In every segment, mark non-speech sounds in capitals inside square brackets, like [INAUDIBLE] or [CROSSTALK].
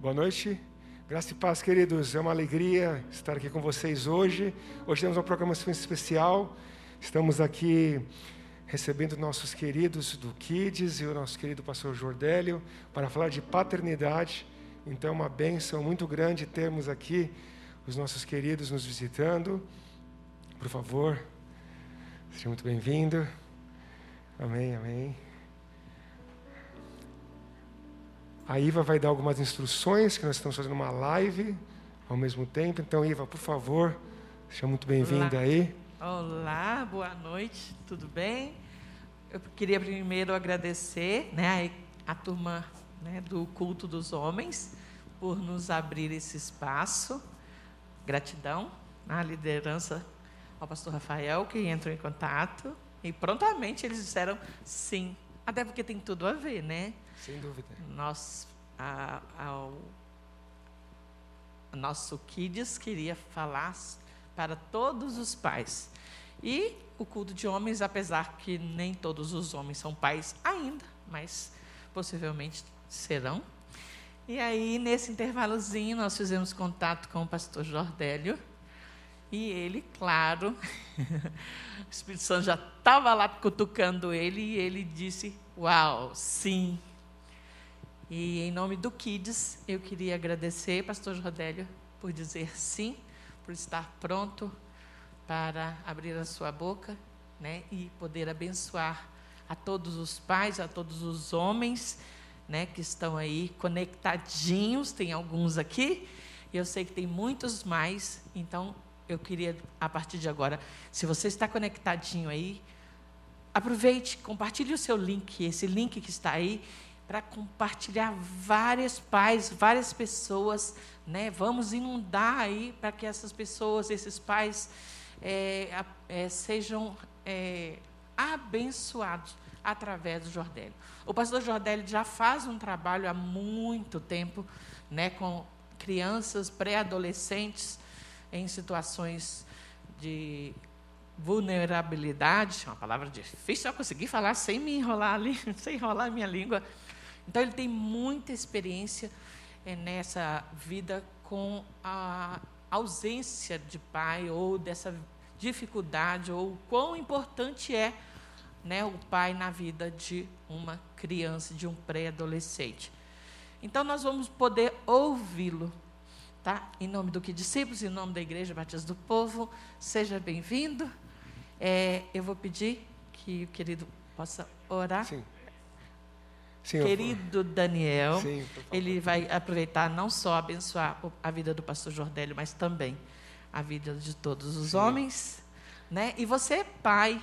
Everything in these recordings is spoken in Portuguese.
Boa noite. Graça e paz, queridos. É uma alegria estar aqui com vocês hoje. Hoje temos uma programação especial. Estamos aqui recebendo nossos queridos do Kids e o nosso querido pastor Jordélio para falar de paternidade. Então, é uma benção muito grande termos aqui os nossos queridos nos visitando. Por favor, seja muito bem-vindo. Amém, amém. A Iva vai dar algumas instruções, que nós estamos fazendo uma live ao mesmo tempo. Então, Iva, por favor, seja muito bem-vinda aí. Olá, boa noite, tudo bem? Eu queria primeiro agradecer né, a, a turma né, do Culto dos Homens por nos abrir esse espaço. Gratidão à liderança ao pastor Rafael, que entrou em contato. E prontamente eles disseram sim, até porque tem tudo a ver, né? Sem dúvida. Nós, a, ao, nosso Kids queria falar para todos os pais. E o culto de homens, apesar que nem todos os homens são pais ainda, mas possivelmente serão. E aí, nesse intervalozinho, nós fizemos contato com o pastor Jordélio. E ele, claro, [LAUGHS] o Espírito Santo já estava lá cutucando ele e ele disse: Uau, sim, e em nome do Kids, eu queria agradecer, Pastor Rodélio, por dizer sim, por estar pronto para abrir a sua boca né, e poder abençoar a todos os pais, a todos os homens né, que estão aí conectadinhos. Tem alguns aqui, e eu sei que tem muitos mais. Então, eu queria, a partir de agora, se você está conectadinho aí, aproveite, compartilhe o seu link, esse link que está aí, para compartilhar várias pais, várias pessoas, né? Vamos inundar aí para que essas pessoas, esses pais, é, é, sejam é, abençoados através do Jordélio. O pastor Jordélio já faz um trabalho há muito tempo, né, com crianças, pré-adolescentes em situações de vulnerabilidade, uma palavra difícil eu conseguir falar sem me enrolar ali, [LAUGHS] sem enrolar minha língua. Então, ele tem muita experiência é, nessa vida com a ausência de pai ou dessa dificuldade ou quão importante é né, o pai na vida de uma criança, de um pré-adolescente. Então, nós vamos poder ouvi-lo. Tá? Em nome do que discípulos, em nome da Igreja Batista do Povo, seja bem-vindo. É, eu vou pedir que o querido possa orar. Sim. Sim, querido Daniel, Sim, ele vai aproveitar não só abençoar a vida do pastor Jordélio, mas também a vida de todos os Sim. homens. Né? E você, pai,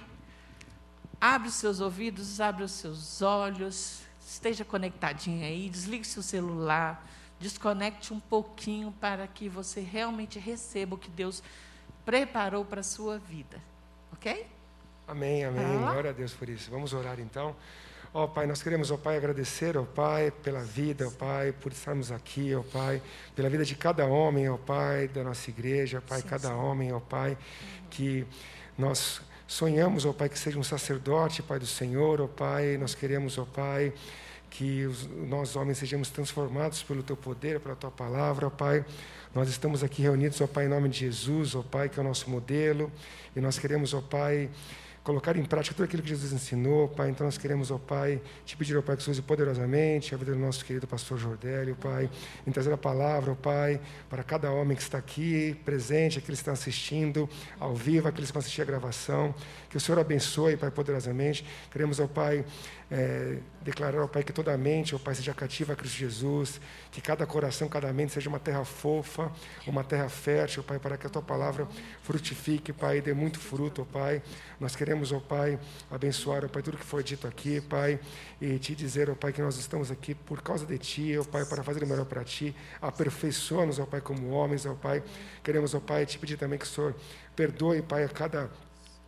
abre os seus ouvidos, abre os seus olhos, esteja conectadinho aí, desligue seu celular, desconecte um pouquinho para que você realmente receba o que Deus preparou para a sua vida. Ok? Amém, amém. Glória a Deus por isso. Vamos orar então. Ó oh, Pai, nós queremos, ó oh, Pai, agradecer, ó oh, Pai, pela vida, ó Pai, por estarmos aqui, ó Pai, pela vida de cada homem, ó Pai, da nossa igreja, ó Pai, sim, cada sim. homem, ó Pai, que nós sonhamos, ó Pai, que seja um sacerdote, Pai do Senhor, ó Pai, nós queremos, ó Pai, que os, nós homens sejamos transformados pelo Teu poder, pela Tua palavra, ó Pai. Nós estamos aqui reunidos, ó Pai, em nome de Jesus, ó Pai, que é o nosso modelo, e nós queremos, ó Pai, colocar em prática tudo aquilo que Jesus ensinou, Pai. Então nós queremos, ó Pai, te pedir, ó Pai, que você use poderosamente a vida do nosso querido pastor Jordélio, Pai, em trazer a palavra, ó Pai, para cada homem que está aqui presente, aqueles que estão assistindo ao vivo, aqueles que vão assistir a gravação. Que o Senhor abençoe, Pai, poderosamente. Queremos, ó Pai, é, declarar, ó Pai, que toda mente, ó Pai, seja cativa a Cristo Jesus, que cada coração, cada mente seja uma terra fofa, uma terra fértil, Pai, para que a Tua palavra frutifique, Pai, dê muito fruto, ó Pai. Nós queremos, ó Pai, abençoar, ó Pai, tudo que foi dito aqui, Pai, e te dizer, ó Pai, que nós estamos aqui por causa de Ti, ó Pai, para fazer o melhor para Ti. Aperfeiçoa-nos, ó Pai, como homens, ó Pai. Queremos, ó Pai, te pedir também que o Senhor perdoe, Pai, a cada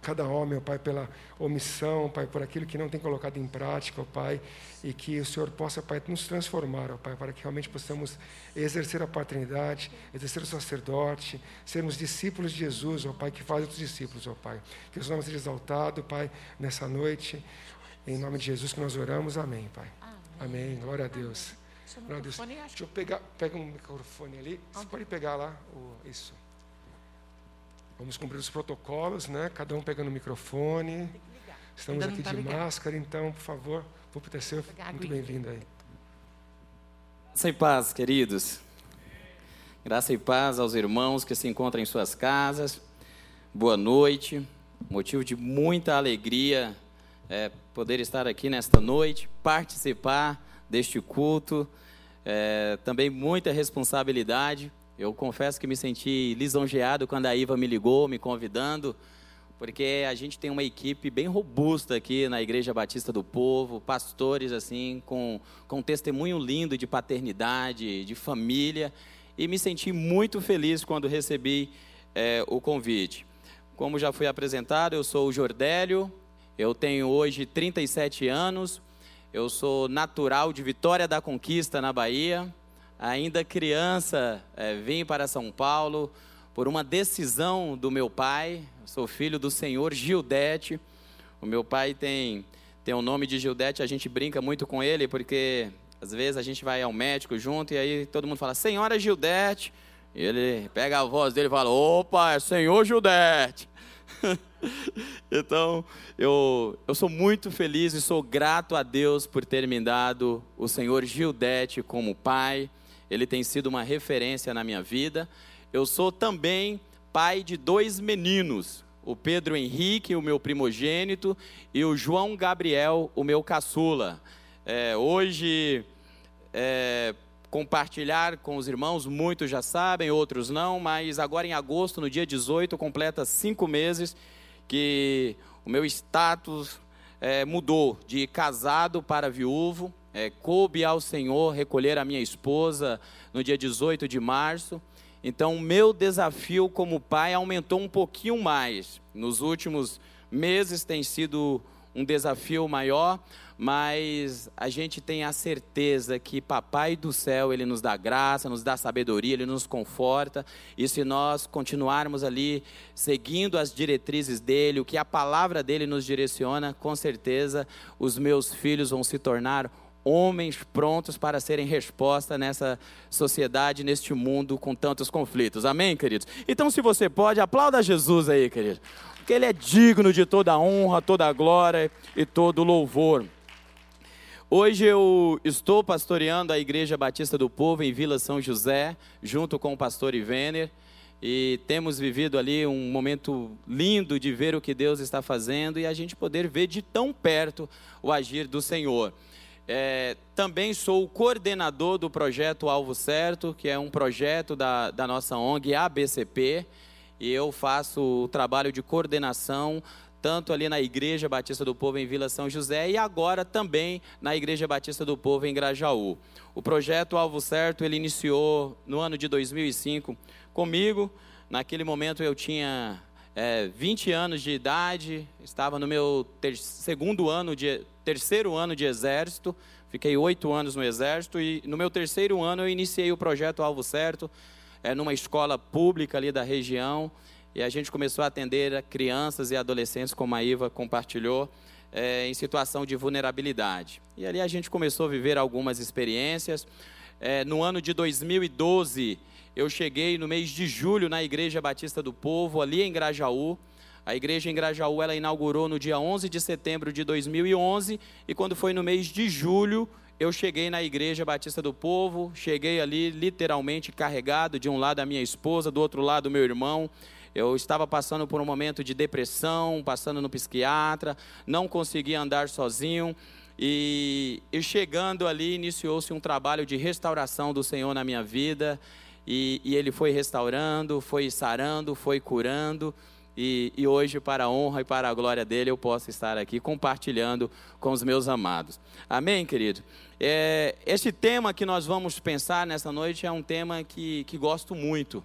cada homem, ó Pai, pela omissão, Pai, por aquilo que não tem colocado em prática, ó Pai, e que o Senhor possa, Pai, nos transformar, ó Pai, para que realmente possamos exercer a paternidade, exercer o sacerdote, sermos discípulos de Jesus, ó Pai, que faz outros discípulos, ó Pai. Que o seu nome seja exaltado, Pai, nessa noite. Em nome de Jesus que nós oramos, amém, Pai. Amém. amém. Glória a Deus. Glória a Deus. Deixa eu pegar pega um microfone ali. Você pode pegar lá o, isso. Vamos cumprir os protocolos, né? Cada um pegando o microfone. que ligar. Estamos aqui tá de ligado. máscara, então, por favor, seu. Pegar Muito bem-vindo aí. Graça e paz, queridos. Graça e paz aos irmãos que se encontram em suas casas. Boa noite. Motivo de muita alegria é, poder estar aqui nesta noite, participar deste culto. É, também muita responsabilidade. Eu confesso que me senti lisonjeado quando a Iva me ligou, me convidando, porque a gente tem uma equipe bem robusta aqui na Igreja Batista do Povo, pastores assim, com, com testemunho lindo de paternidade, de família, e me senti muito feliz quando recebi eh, o convite. Como já foi apresentado, eu sou o Jordélio, eu tenho hoje 37 anos, eu sou natural de Vitória da Conquista, na Bahia. Ainda criança, eh, vim para São Paulo por uma decisão do meu pai. Sou filho do senhor Gildete. O meu pai tem, tem o nome de Gildete, a gente brinca muito com ele, porque às vezes a gente vai ao médico junto e aí todo mundo fala, Senhora Gildete. E ele pega a voz dele e fala, opa, é senhor Gildete. [LAUGHS] então, eu, eu sou muito feliz e sou grato a Deus por ter me dado o senhor Gildete como pai. Ele tem sido uma referência na minha vida. Eu sou também pai de dois meninos, o Pedro Henrique, o meu primogênito, e o João Gabriel, o meu caçula. É, hoje, é, compartilhar com os irmãos, muitos já sabem, outros não, mas agora em agosto, no dia 18, completa cinco meses que o meu status é, mudou de casado para viúvo. É, coube ao Senhor recolher a minha esposa no dia 18 de março. Então, o meu desafio como pai aumentou um pouquinho mais. Nos últimos meses tem sido um desafio maior, mas a gente tem a certeza que Papai do céu, ele nos dá graça, nos dá sabedoria, ele nos conforta. E se nós continuarmos ali seguindo as diretrizes dele, o que a palavra dele nos direciona, com certeza os meus filhos vão se tornar homens prontos para serem resposta nessa sociedade, neste mundo com tantos conflitos. Amém, queridos? Então, se você pode, aplauda Jesus aí, querido. Porque ele é digno de toda a honra, toda a glória e todo o louvor. Hoje eu estou pastoreando a Igreja Batista do Povo em Vila São José, junto com o pastor Ivener, e temos vivido ali um momento lindo de ver o que Deus está fazendo e a gente poder ver de tão perto o agir do Senhor. É, também sou o coordenador do projeto Alvo Certo, que é um projeto da, da nossa ONG ABCP, e eu faço o trabalho de coordenação tanto ali na Igreja Batista do Povo em Vila São José e agora também na Igreja Batista do Povo em Grajaú. O projeto Alvo Certo ele iniciou no ano de 2005 comigo. Naquele momento eu tinha é, 20 anos de idade, estava no meu ter segundo ano de terceiro ano de exército, fiquei oito anos no exército e no meu terceiro ano eu iniciei o projeto Alvo Certo é, numa escola pública ali da região e a gente começou a atender crianças e adolescentes, como a Iva compartilhou, é, em situação de vulnerabilidade. E ali a gente começou a viver algumas experiências. É, no ano de 2012, eu cheguei no mês de julho na Igreja Batista do Povo, ali em Grajaú. A igreja em Grajaú ela inaugurou no dia 11 de setembro de 2011 e quando foi no mês de julho eu cheguei na Igreja Batista do Povo, cheguei ali literalmente carregado, de um lado a minha esposa, do outro lado meu irmão. Eu estava passando por um momento de depressão, passando no psiquiatra, não conseguia andar sozinho. E, e chegando ali, iniciou-se um trabalho de restauração do Senhor na minha vida. E, e Ele foi restaurando, foi sarando, foi curando. E, e, hoje, para a honra e para a glória dele, eu posso estar aqui compartilhando com os meus amados. Amém, querido? É, esse tema que nós vamos pensar nessa noite é um tema que, que gosto muito.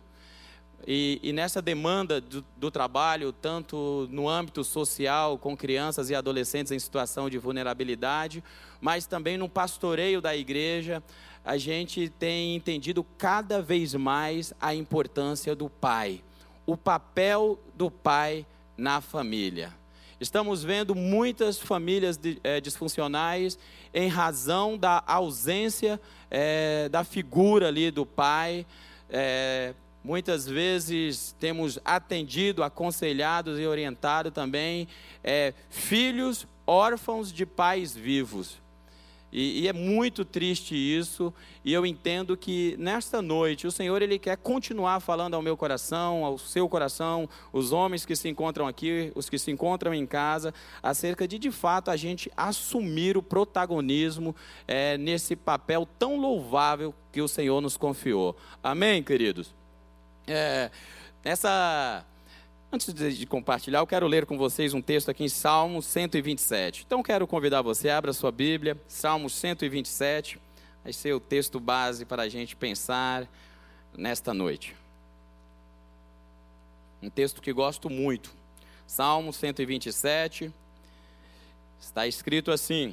E, e nessa demanda do, do, trabalho, tanto no âmbito social, com crianças e adolescentes em situação de vulnerabilidade, mas também no pastoreio da igreja, a gente tem entendido cada vez mais a importância do pai, o papel do pai na família. Estamos vendo muitas famílias é, disfuncionais em razão da ausência é, da figura ali do pai. É, muitas vezes temos atendido, aconselhado e orientado também filhos órfãos de pais vivos. E, e, é muito triste isso, e eu entendo que nesta noite o Senhor ele quer continuar falando ao meu coração, ao seu coração, os homens que se encontram aqui, os que se encontram em casa, acerca de de fato a gente assumir o protagonismo é, nesse papel tão louvável que o Senhor nos confiou. Amém, queridos? É, nessa Antes de compartilhar, eu quero ler com vocês um texto aqui em Salmo 127. Então, quero convidar você, abra sua Bíblia, Salmo 127, vai ser o texto base para a gente pensar nesta noite. Um texto que gosto muito. Salmo 127, está escrito assim: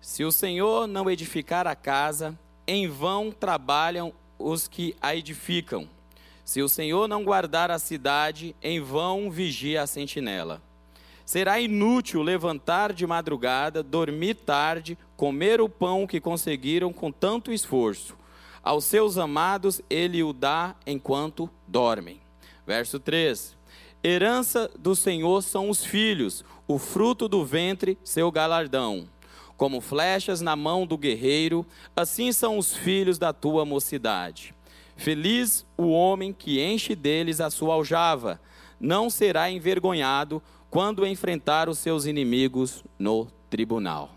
Se o Senhor não edificar a casa, em vão trabalham os que a edificam. Se o Senhor não guardar a cidade, em vão vigia a sentinela. Será inútil levantar de madrugada, dormir tarde, comer o pão que conseguiram com tanto esforço. Aos seus amados ele o dá enquanto dormem. Verso 3: Herança do Senhor são os filhos, o fruto do ventre, seu galardão. Como flechas na mão do guerreiro, assim são os filhos da tua mocidade. Feliz o homem que enche deles a sua aljava, não será envergonhado quando enfrentar os seus inimigos no tribunal.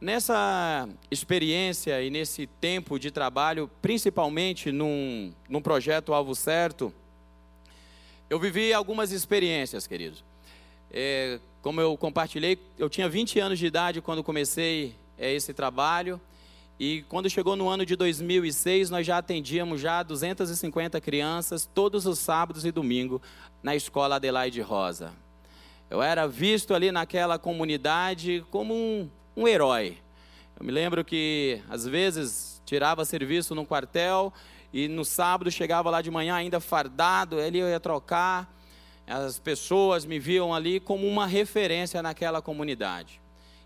Nessa experiência e nesse tempo de trabalho, principalmente num, num projeto Alvo Certo, eu vivi algumas experiências, queridos. É, como eu compartilhei, eu tinha 20 anos de idade quando comecei é, esse trabalho. E quando chegou no ano de 2006, nós já atendíamos já 250 crianças todos os sábados e domingos na escola Adelaide Rosa. Eu era visto ali naquela comunidade como um, um herói. Eu me lembro que às vezes tirava serviço no quartel e no sábado chegava lá de manhã ainda fardado, ele ia trocar. As pessoas me viam ali como uma referência naquela comunidade.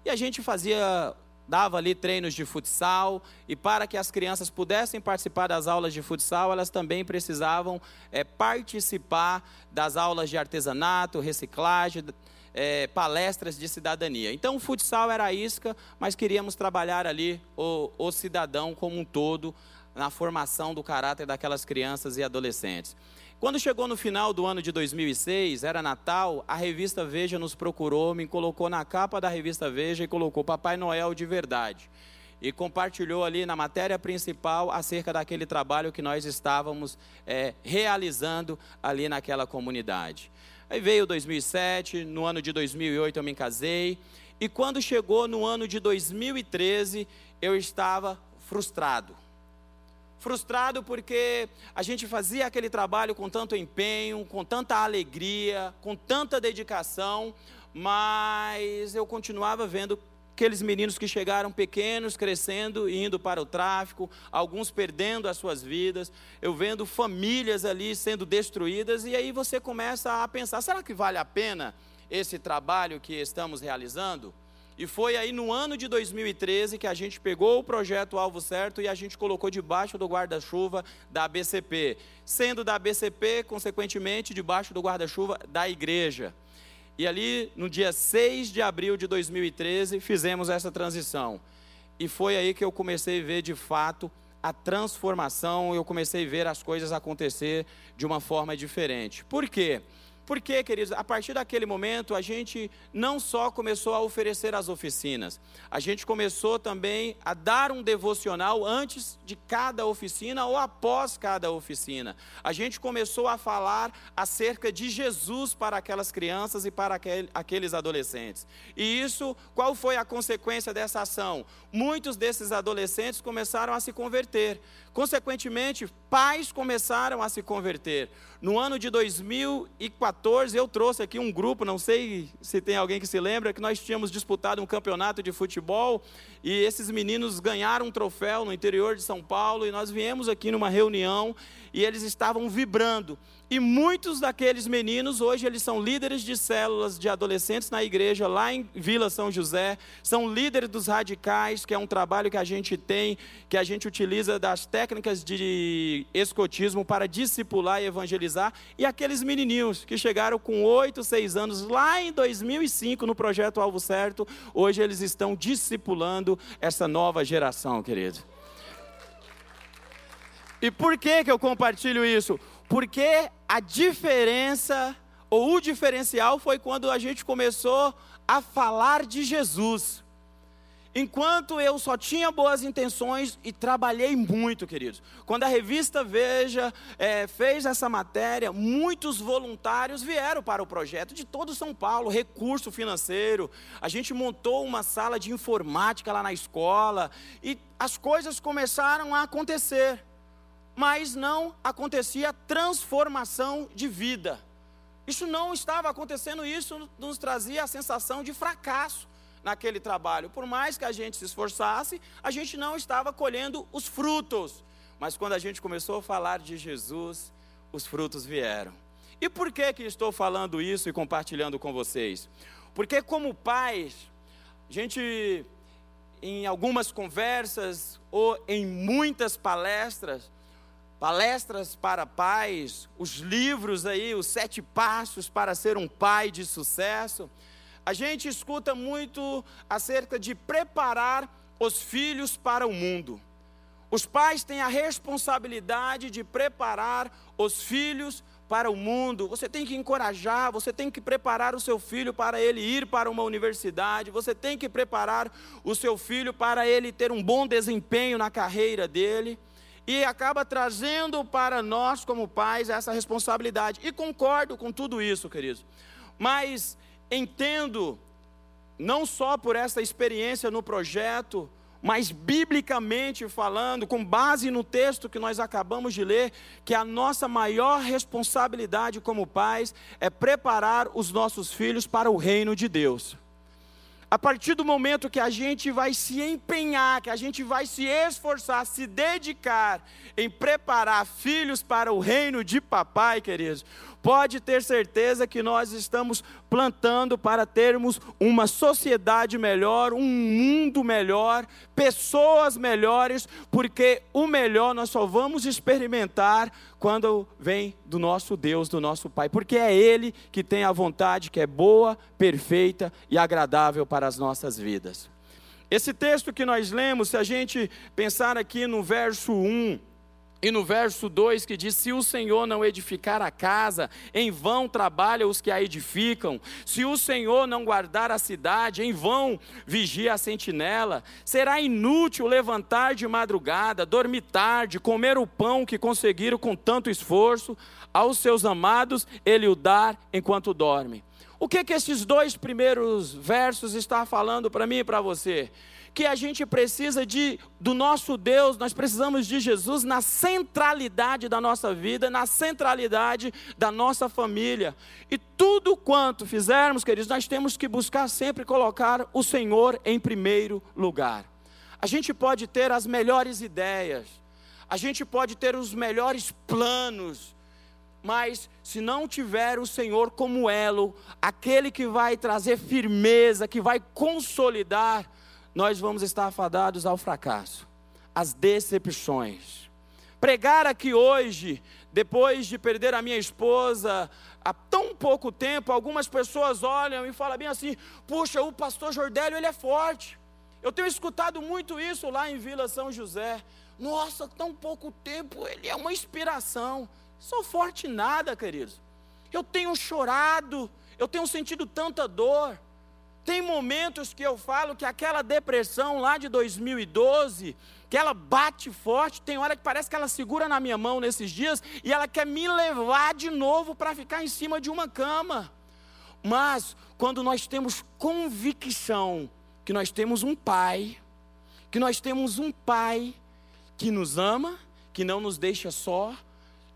E a gente fazia dava ali treinos de futsal, e para que as crianças pudessem participar das aulas de futsal, elas também precisavam é, participar das aulas de artesanato, reciclagem, é, palestras de cidadania. Então o futsal era a isca, mas queríamos trabalhar ali o, o cidadão como um todo, na formação do caráter daquelas crianças e adolescentes. Quando chegou no final do ano de 2006, era Natal, a revista Veja nos procurou, me colocou na capa da revista Veja e colocou Papai Noel de verdade. E compartilhou ali na matéria principal acerca daquele trabalho que nós estávamos é, realizando ali naquela comunidade. Aí veio 2007, no ano de 2008 eu me casei, e quando chegou no ano de 2013, eu estava frustrado frustrado porque a gente fazia aquele trabalho com tanto empenho, com tanta alegria, com tanta dedicação, mas eu continuava vendo aqueles meninos que chegaram pequenos, crescendo e indo para o tráfico, alguns perdendo as suas vidas, eu vendo famílias ali sendo destruídas, e aí você começa a pensar: será que vale a pena esse trabalho que estamos realizando? E foi aí no ano de 2013 que a gente pegou o projeto Alvo Certo e a gente colocou debaixo do guarda-chuva da ABCP, sendo da ABCP, consequentemente, debaixo do guarda-chuva da igreja. E ali, no dia 6 de abril de 2013, fizemos essa transição. E foi aí que eu comecei a ver de fato a transformação, eu comecei a ver as coisas acontecer de uma forma diferente. Por quê? Porque, queridos, a partir daquele momento, a gente não só começou a oferecer as oficinas, a gente começou também a dar um devocional antes de cada oficina ou após cada oficina. A gente começou a falar acerca de Jesus para aquelas crianças e para aqueles adolescentes. E isso, qual foi a consequência dessa ação? Muitos desses adolescentes começaram a se converter. Consequentemente, pais começaram a se converter. No ano de 2014, eu trouxe aqui um grupo, não sei se tem alguém que se lembra, que nós tínhamos disputado um campeonato de futebol e esses meninos ganharam um troféu no interior de São Paulo e nós viemos aqui numa reunião e eles estavam vibrando. E muitos daqueles meninos, hoje, eles são líderes de células de adolescentes na igreja, lá em Vila São José, são líderes dos radicais, que é um trabalho que a gente tem, que a gente utiliza das técnicas de escotismo para discipular e evangelizar. E aqueles menininhos que chegaram com 8, 6 anos, lá em 2005, no projeto Alvo Certo, hoje eles estão discipulando essa nova geração, querido. E por que, que eu compartilho isso? Porque a diferença, ou o diferencial, foi quando a gente começou a falar de Jesus. Enquanto eu só tinha boas intenções e trabalhei muito, queridos. Quando a revista Veja é, fez essa matéria, muitos voluntários vieram para o projeto de todo São Paulo, recurso financeiro. A gente montou uma sala de informática lá na escola e as coisas começaram a acontecer mas não acontecia transformação de vida. Isso não estava acontecendo, isso nos trazia a sensação de fracasso naquele trabalho. Por mais que a gente se esforçasse, a gente não estava colhendo os frutos. Mas quando a gente começou a falar de Jesus, os frutos vieram. E por que que estou falando isso e compartilhando com vocês? Porque como pais, a gente em algumas conversas ou em muitas palestras, palestras para pais, os livros aí, os sete passos para ser um pai de sucesso. A gente escuta muito acerca de preparar os filhos para o mundo. Os pais têm a responsabilidade de preparar os filhos para o mundo. Você tem que encorajar, você tem que preparar o seu filho para ele ir para uma universidade, você tem que preparar o seu filho para ele ter um bom desempenho na carreira dele e acaba trazendo para nós, como pais, essa responsabilidade. E concordo com tudo isso, queridos. Mas entendo, não só por essa experiência no projeto, mas biblicamente falando, com base no texto que nós acabamos de ler, que a nossa maior responsabilidade como pais é preparar os nossos filhos para o reino de Deus. A partir do momento que a gente vai se empenhar, que a gente vai se esforçar, se dedicar em preparar filhos para o reino de papai, queridos, pode ter certeza que nós estamos plantando para termos uma sociedade melhor, um mundo melhor, pessoas melhores, porque o melhor nós só vamos experimentar quando vem do nosso Deus, do nosso Pai, porque é Ele que tem a vontade que é boa, perfeita e agradável para as nossas vidas. Esse texto que nós lemos, se a gente pensar aqui no verso 1, e no verso 2 que diz: Se o Senhor não edificar a casa, em vão trabalham os que a edificam. Se o Senhor não guardar a cidade, em vão vigia a sentinela. Será inútil levantar de madrugada, dormir tarde, comer o pão que conseguiram com tanto esforço. Aos seus amados ele o dar enquanto dorme. O que que esses dois primeiros versos estão falando para mim e para você? Que a gente precisa de do nosso Deus, nós precisamos de Jesus na centralidade da nossa vida, na centralidade da nossa família. E tudo quanto fizermos, queridos, nós temos que buscar sempre colocar o Senhor em primeiro lugar. A gente pode ter as melhores ideias, a gente pode ter os melhores planos, mas se não tiver o Senhor como elo, aquele que vai trazer firmeza, que vai consolidar, nós vamos estar afadados ao fracasso, às decepções. Pregar aqui hoje, depois de perder a minha esposa há tão pouco tempo, algumas pessoas olham e falam bem assim: puxa, o pastor Jordélio ele é forte. Eu tenho escutado muito isso lá em Vila São José. Nossa, tão pouco tempo, ele é uma inspiração. Sou forte nada, queridos. Eu tenho chorado, eu tenho sentido tanta dor. Tem momentos que eu falo que aquela depressão lá de 2012, que ela bate forte, tem hora que parece que ela segura na minha mão nesses dias e ela quer me levar de novo para ficar em cima de uma cama. Mas quando nós temos convicção que nós temos um pai, que nós temos um pai que nos ama, que não nos deixa só,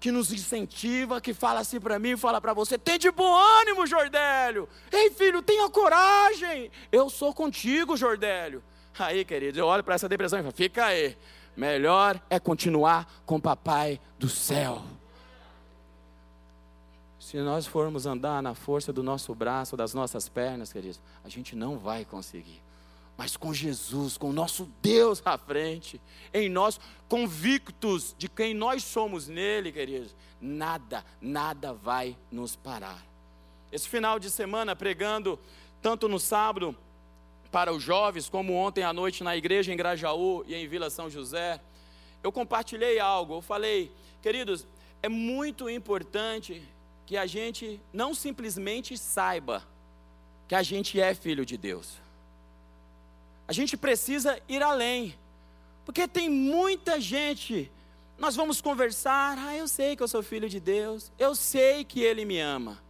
que nos incentiva, que fala assim para mim, fala para você: tem de bom ânimo, Jordélio. Ei, filho, tenha coragem. Eu sou contigo, Jordélio. Aí, querido, eu olho para essa depressão e falo: fica aí. Melhor é continuar com o papai do céu. se nós formos andar na força do nosso braço, das nossas pernas, queridos, a gente não vai conseguir. Mas com Jesus, com o nosso Deus à frente, em nós, convictos de quem nós somos nele, queridos, nada, nada vai nos parar. Esse final de semana, pregando tanto no sábado para os jovens, como ontem à noite na igreja em Grajaú e em Vila São José, eu compartilhei algo. Eu falei, queridos, é muito importante que a gente não simplesmente saiba que a gente é filho de Deus. A gente precisa ir além, porque tem muita gente. Nós vamos conversar, ah, eu sei que eu sou filho de Deus, eu sei que Ele me ama,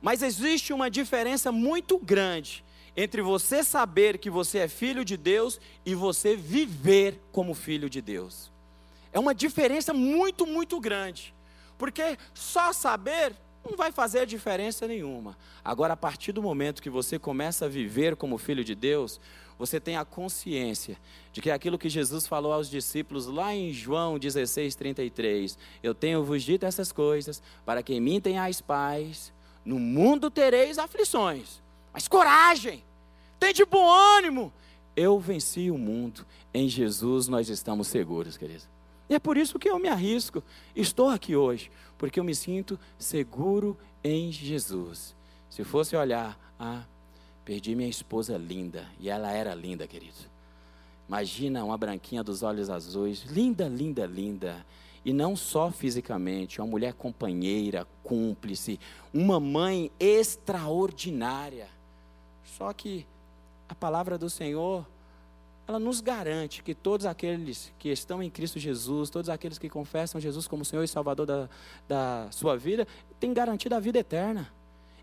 mas existe uma diferença muito grande entre você saber que você é filho de Deus e você viver como filho de Deus. É uma diferença muito, muito grande. Porque só saber não vai fazer diferença nenhuma. Agora, a partir do momento que você começa a viver como filho de Deus, você tem a consciência de que aquilo que Jesus falou aos discípulos lá em João 16, 33, eu tenho vos dito essas coisas, para que em mim tenhais paz, no mundo tereis aflições, mas coragem, tem de bom ânimo, eu venci o mundo, em Jesus nós estamos seguros, queridos. E é por isso que eu me arrisco. Estou aqui hoje, porque eu me sinto seguro em Jesus. Se fosse olhar, ah, perdi minha esposa linda, e ela era linda, querido. Imagina uma branquinha dos olhos azuis, linda, linda, linda. E não só fisicamente, uma mulher companheira, cúmplice, uma mãe extraordinária. Só que a palavra do Senhor ela nos garante que todos aqueles que estão em Cristo Jesus, todos aqueles que confessam Jesus como Senhor e Salvador da, da sua vida, têm garantido a vida eterna.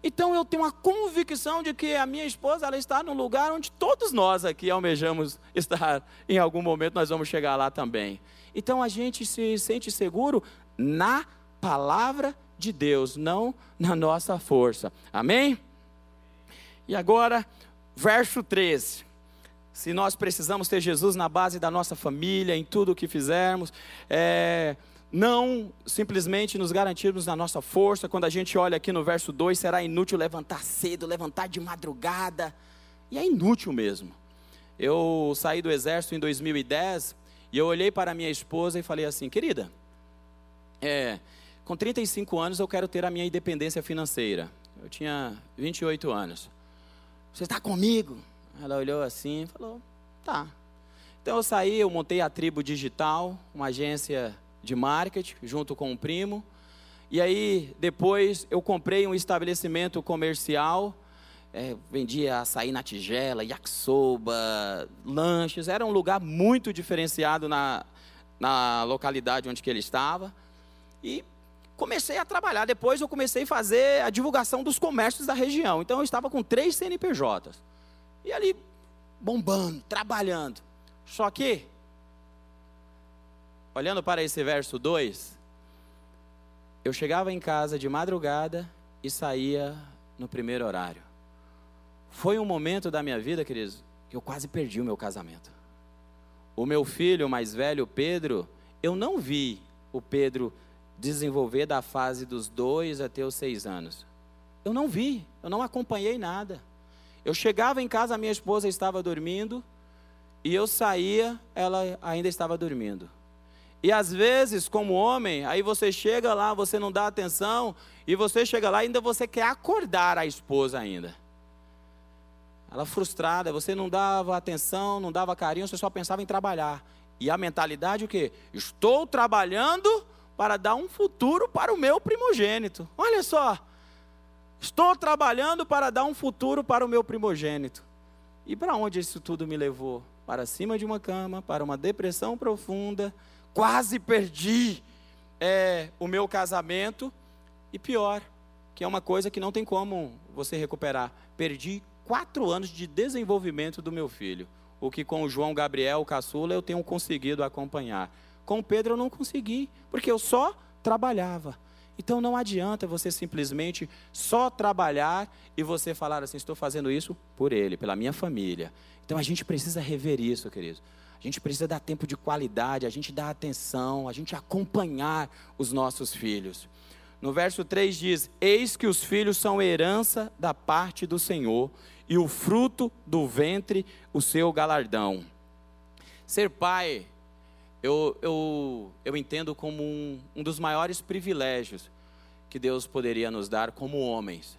Então eu tenho uma convicção de que a minha esposa ela está no lugar onde todos nós aqui almejamos [LAUGHS] estar. Em algum momento nós vamos chegar lá também. Então a gente se sente seguro na palavra de Deus, não na nossa força. Amém? E agora, verso 13 se nós precisamos ter Jesus na base da nossa família, em tudo o que fizermos, é, não simplesmente nos garantirmos na nossa força, quando a gente olha aqui no verso 2, será inútil levantar cedo, levantar de madrugada, e é inútil mesmo. Eu saí do exército em 2010 e eu olhei para minha esposa e falei assim, querida, é, com 35 anos eu quero ter a minha independência financeira. Eu tinha 28 anos. Você está comigo? Ela olhou assim e falou: tá. Então eu saí, eu montei a Tribo Digital, uma agência de marketing, junto com um primo. E aí, depois, eu comprei um estabelecimento comercial, é, vendia açaí na tigela, yakisoba, lanches. Era um lugar muito diferenciado na, na localidade onde que ele estava. E comecei a trabalhar. Depois eu comecei a fazer a divulgação dos comércios da região. Então eu estava com três CNPJs. E ali, bombando, trabalhando. Só que, olhando para esse verso 2, eu chegava em casa de madrugada e saía no primeiro horário. Foi um momento da minha vida, queridos, que eu quase perdi o meu casamento. O meu filho mais velho, Pedro, eu não vi o Pedro desenvolver da fase dos dois até os seis anos. Eu não vi, eu não acompanhei nada. Eu chegava em casa, minha esposa estava dormindo, e eu saía, ela ainda estava dormindo. E às vezes, como homem, aí você chega lá, você não dá atenção, e você chega lá e ainda você quer acordar a esposa ainda. Ela frustrada, você não dava atenção, não dava carinho, você só pensava em trabalhar. E a mentalidade o quê? Estou trabalhando para dar um futuro para o meu primogênito. Olha só, Estou trabalhando para dar um futuro para o meu primogênito. E para onde isso tudo me levou? Para cima de uma cama, para uma depressão profunda, quase perdi é, o meu casamento. E pior, que é uma coisa que não tem como você recuperar. Perdi quatro anos de desenvolvimento do meu filho. O que com o João Gabriel, o caçula, eu tenho conseguido acompanhar. Com o Pedro eu não consegui, porque eu só trabalhava. Então não adianta você simplesmente só trabalhar e você falar assim: estou fazendo isso por ele, pela minha família. Então a gente precisa rever isso, queridos. A gente precisa dar tempo de qualidade, a gente dar atenção, a gente acompanhar os nossos filhos. no verso 3 diz: Eis que os filhos são herança da parte do Senhor, e o fruto do ventre, o seu galardão. Ser pai, eu, eu, eu entendo como um, um dos maiores privilégios que Deus poderia nos dar como homens.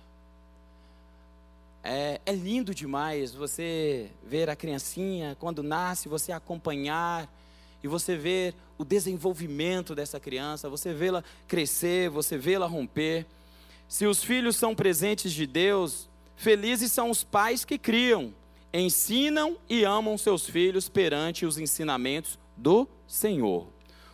É, é, lindo demais você ver a criancinha quando nasce, você acompanhar e você ver o desenvolvimento dessa criança, você vê-la crescer, você vê-la romper. Se os filhos são presentes de Deus, felizes são os pais que criam, ensinam e amam seus filhos perante os ensinamentos do Senhor.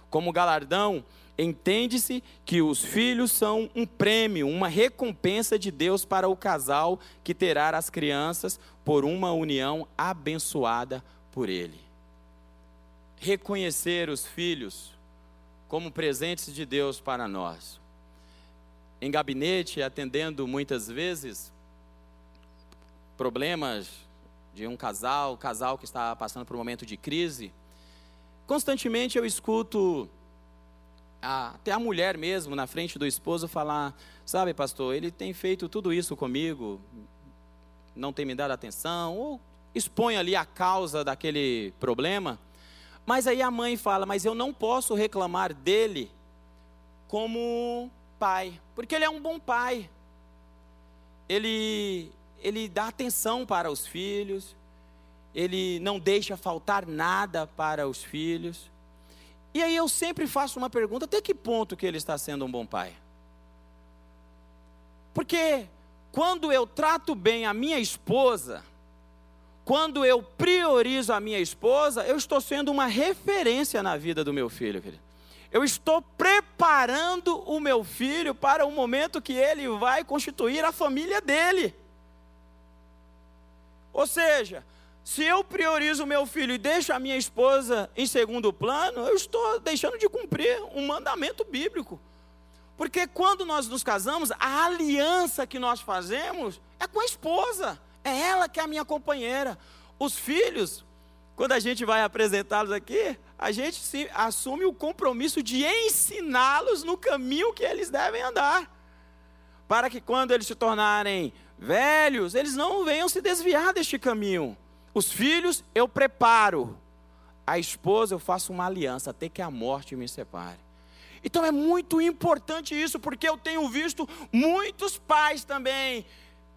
Como galardão, entende-se que os filhos são um prêmio, uma recompensa de Deus para o casal que terá as crianças por uma união abençoada por Ele. Reconhecer os filhos como presentes de Deus para nós. Em gabinete, atendendo muitas vezes problemas de um casal, casal que está passando por um momento de crise, constantemente eu escuto a, até a mulher mesmo, na frente do esposo, falar: Sabe, pastor, ele tem feito tudo isso comigo, não tem me dado atenção, ou expõe ali a causa daquele problema. Mas aí a mãe fala: Mas eu não posso reclamar dele como pai, porque ele é um bom pai. Ele, ele dá atenção para os filhos, ele não deixa faltar nada para os filhos. E aí eu sempre faço uma pergunta: até que ponto que ele está sendo um bom pai? Porque quando eu trato bem a minha esposa, quando eu priorizo a minha esposa, eu estou sendo uma referência na vida do meu filho, querido. Eu estou preparando o meu filho para o momento que ele vai constituir a família dele. Ou seja, se eu priorizo o meu filho e deixo a minha esposa em segundo plano, eu estou deixando de cumprir um mandamento bíblico. Porque quando nós nos casamos, a aliança que nós fazemos é com a esposa, é ela que é a minha companheira. Os filhos, quando a gente vai apresentá-los aqui, a gente assume o compromisso de ensiná-los no caminho que eles devem andar, para que quando eles se tornarem velhos, eles não venham se desviar deste caminho. Os filhos eu preparo. A esposa eu faço uma aliança até que a morte me separe. Então é muito importante isso, porque eu tenho visto muitos pais também,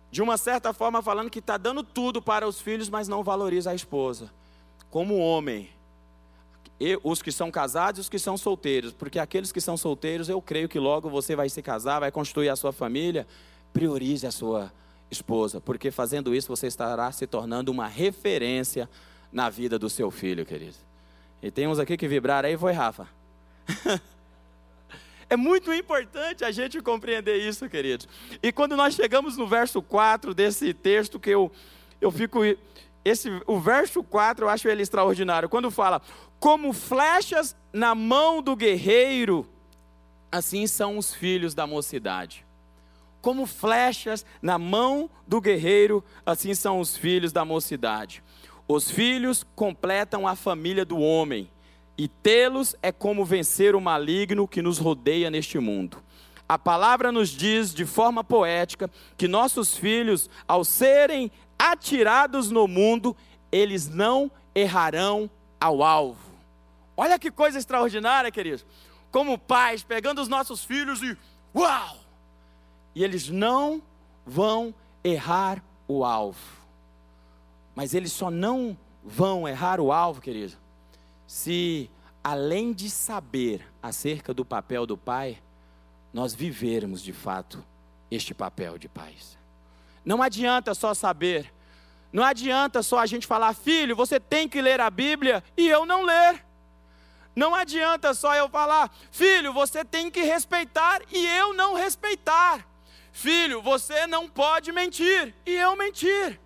de uma certa forma, falando que está dando tudo para os filhos, mas não valoriza a esposa. Como homem, e os que são casados e os que são solteiros, porque aqueles que são solteiros, eu creio que logo você vai se casar, vai construir a sua família, priorize a sua esposa, porque fazendo isso você estará se tornando uma referência na vida do seu filho, querido. E tem uns aqui que vibraram aí, foi Rafa. [LAUGHS] é muito importante a gente compreender isso, queridos. E quando nós chegamos no verso 4 desse texto, que eu, eu fico. Esse, o verso 4 eu acho ele extraordinário. Quando fala, como flechas na mão do guerreiro, assim são os filhos da mocidade como flechas na mão do guerreiro, assim são os filhos da mocidade. Os filhos completam a família do homem, e tê-los é como vencer o maligno que nos rodeia neste mundo. A palavra nos diz de forma poética que nossos filhos, ao serem atirados no mundo, eles não errarão ao alvo. Olha que coisa extraordinária, queridos. Como pais, pegando os nossos filhos e uau! E eles não vão errar o alvo. Mas eles só não vão errar o alvo, querido, se além de saber acerca do papel do pai, nós vivermos de fato este papel de pais. Não adianta só saber, não adianta só a gente falar, filho, você tem que ler a Bíblia e eu não ler. Não adianta só eu falar, filho, você tem que respeitar e eu não respeitar. Filho, você não pode mentir e eu mentir.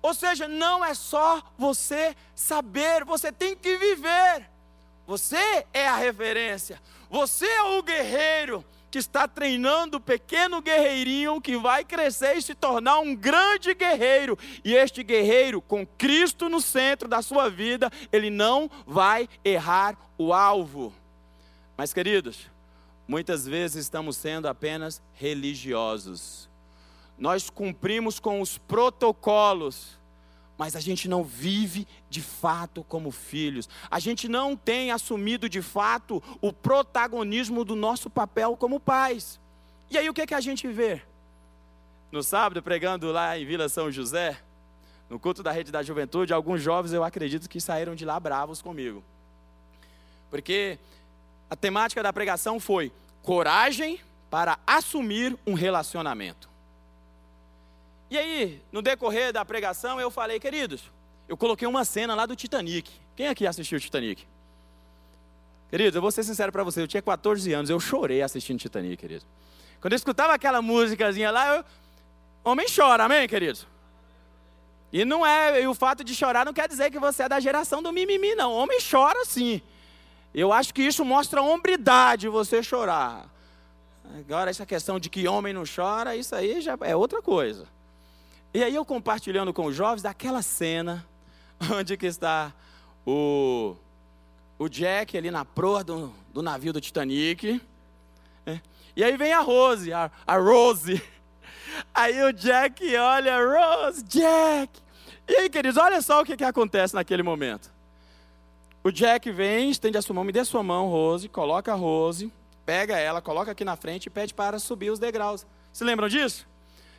Ou seja, não é só você saber, você tem que viver. Você é a referência. Você é o guerreiro que está treinando o pequeno guerreirinho que vai crescer e se tornar um grande guerreiro. E este guerreiro, com Cristo no centro da sua vida, ele não vai errar o alvo. Mas, queridos, muitas vezes estamos sendo apenas religiosos. Nós cumprimos com os protocolos, mas a gente não vive de fato como filhos. A gente não tem assumido de fato o protagonismo do nosso papel como pais. E aí o que, é que a gente vê? No sábado, pregando lá em Vila São José, no culto da rede da juventude, alguns jovens eu acredito que saíram de lá bravos comigo. Porque a temática da pregação foi coragem para assumir um relacionamento. E aí, no decorrer da pregação, eu falei, queridos, eu coloquei uma cena lá do Titanic. Quem aqui assistiu o Titanic? Queridos, eu vou ser sincero para vocês, eu tinha 14 anos, eu chorei assistindo Titanic, queridos. Quando eu escutava aquela músicazinha lá, eu... homem chora, amém, queridos? E não é, e o fato de chorar não quer dizer que você é da geração do mimimi, não. Homem chora sim. Eu acho que isso mostra hombridade, você chorar. Agora, essa questão de que homem não chora, isso aí já é outra coisa. E aí eu compartilhando com os jovens daquela cena [LAUGHS] onde que está o, o Jack ali na proa do, do navio do Titanic. Né? E aí vem a Rose, a, a Rose. [LAUGHS] Aí o Jack olha, Rose, Jack. E aí, queridos, olha só o que, que acontece naquele momento. O Jack vem, estende a sua mão, me dê sua mão, Rose, coloca a Rose, pega ela, coloca aqui na frente e pede para subir os degraus. Se lembram disso?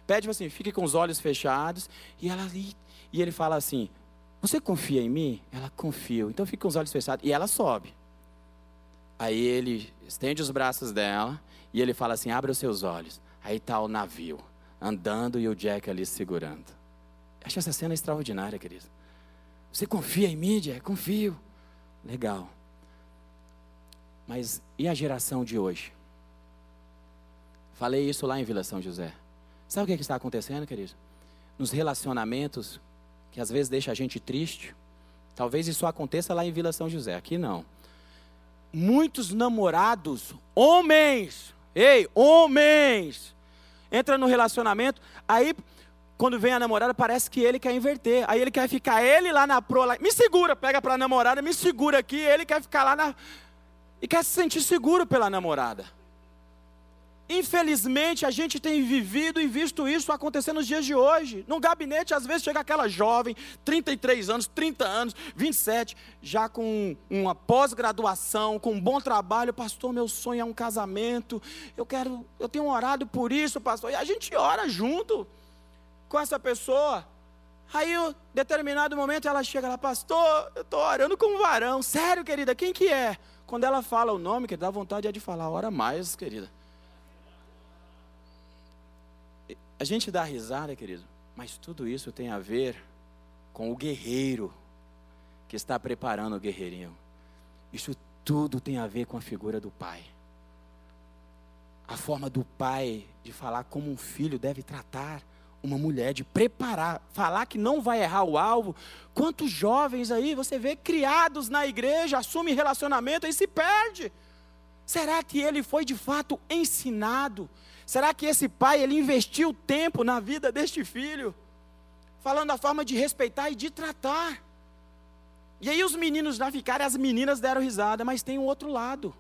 Pede assim, fique com os olhos fechados. E ela ali, e ele fala assim: Você confia em mim? Ela confia. Então fique com os olhos fechados. E ela sobe. Aí ele estende os braços dela e ele fala assim: Abre os seus olhos. Aí está o navio andando e o Jack ali segurando. Acho essa cena extraordinária, querido. Você confia em mim, Jack? Confio. Legal. Mas e a geração de hoje? Falei isso lá em Vila São José. Sabe o que, é que está acontecendo, querido? Nos relacionamentos, que às vezes deixa a gente triste. Talvez isso aconteça lá em Vila São José, aqui não. Muitos namorados, homens, ei, homens, entra no relacionamento, aí quando vem a namorada, parece que ele quer inverter. Aí ele quer ficar ele lá na proa, me segura, pega para a namorada, me segura aqui, ele quer ficar lá na e quer se sentir seguro pela namorada. Infelizmente, a gente tem vivido e visto isso acontecer nos dias de hoje. No gabinete, às vezes, chega aquela jovem, 33 anos, 30 anos, 27, já com uma pós-graduação, com um bom trabalho. Pastor, meu sonho é um casamento. Eu quero, eu tenho orado por isso, pastor. E a gente ora junto com essa pessoa. Aí, em um determinado momento, ela chega lá, pastor, eu estou orando com um varão. Sério, querida, quem que é? Quando ela fala o nome, que dá vontade é de falar, ora mais, querida. A gente dá risada, querido, mas tudo isso tem a ver com o guerreiro que está preparando o guerreirinho. Isso tudo tem a ver com a figura do pai. A forma do pai de falar como um filho deve tratar uma mulher, de preparar, falar que não vai errar o alvo. Quantos jovens aí você vê criados na igreja, assume relacionamento e se perde? Será que ele foi de fato ensinado? Será que esse pai ele investiu tempo na vida deste filho, falando a forma de respeitar e de tratar? E aí os meninos já ficaram, as meninas deram risada, mas tem um outro lado.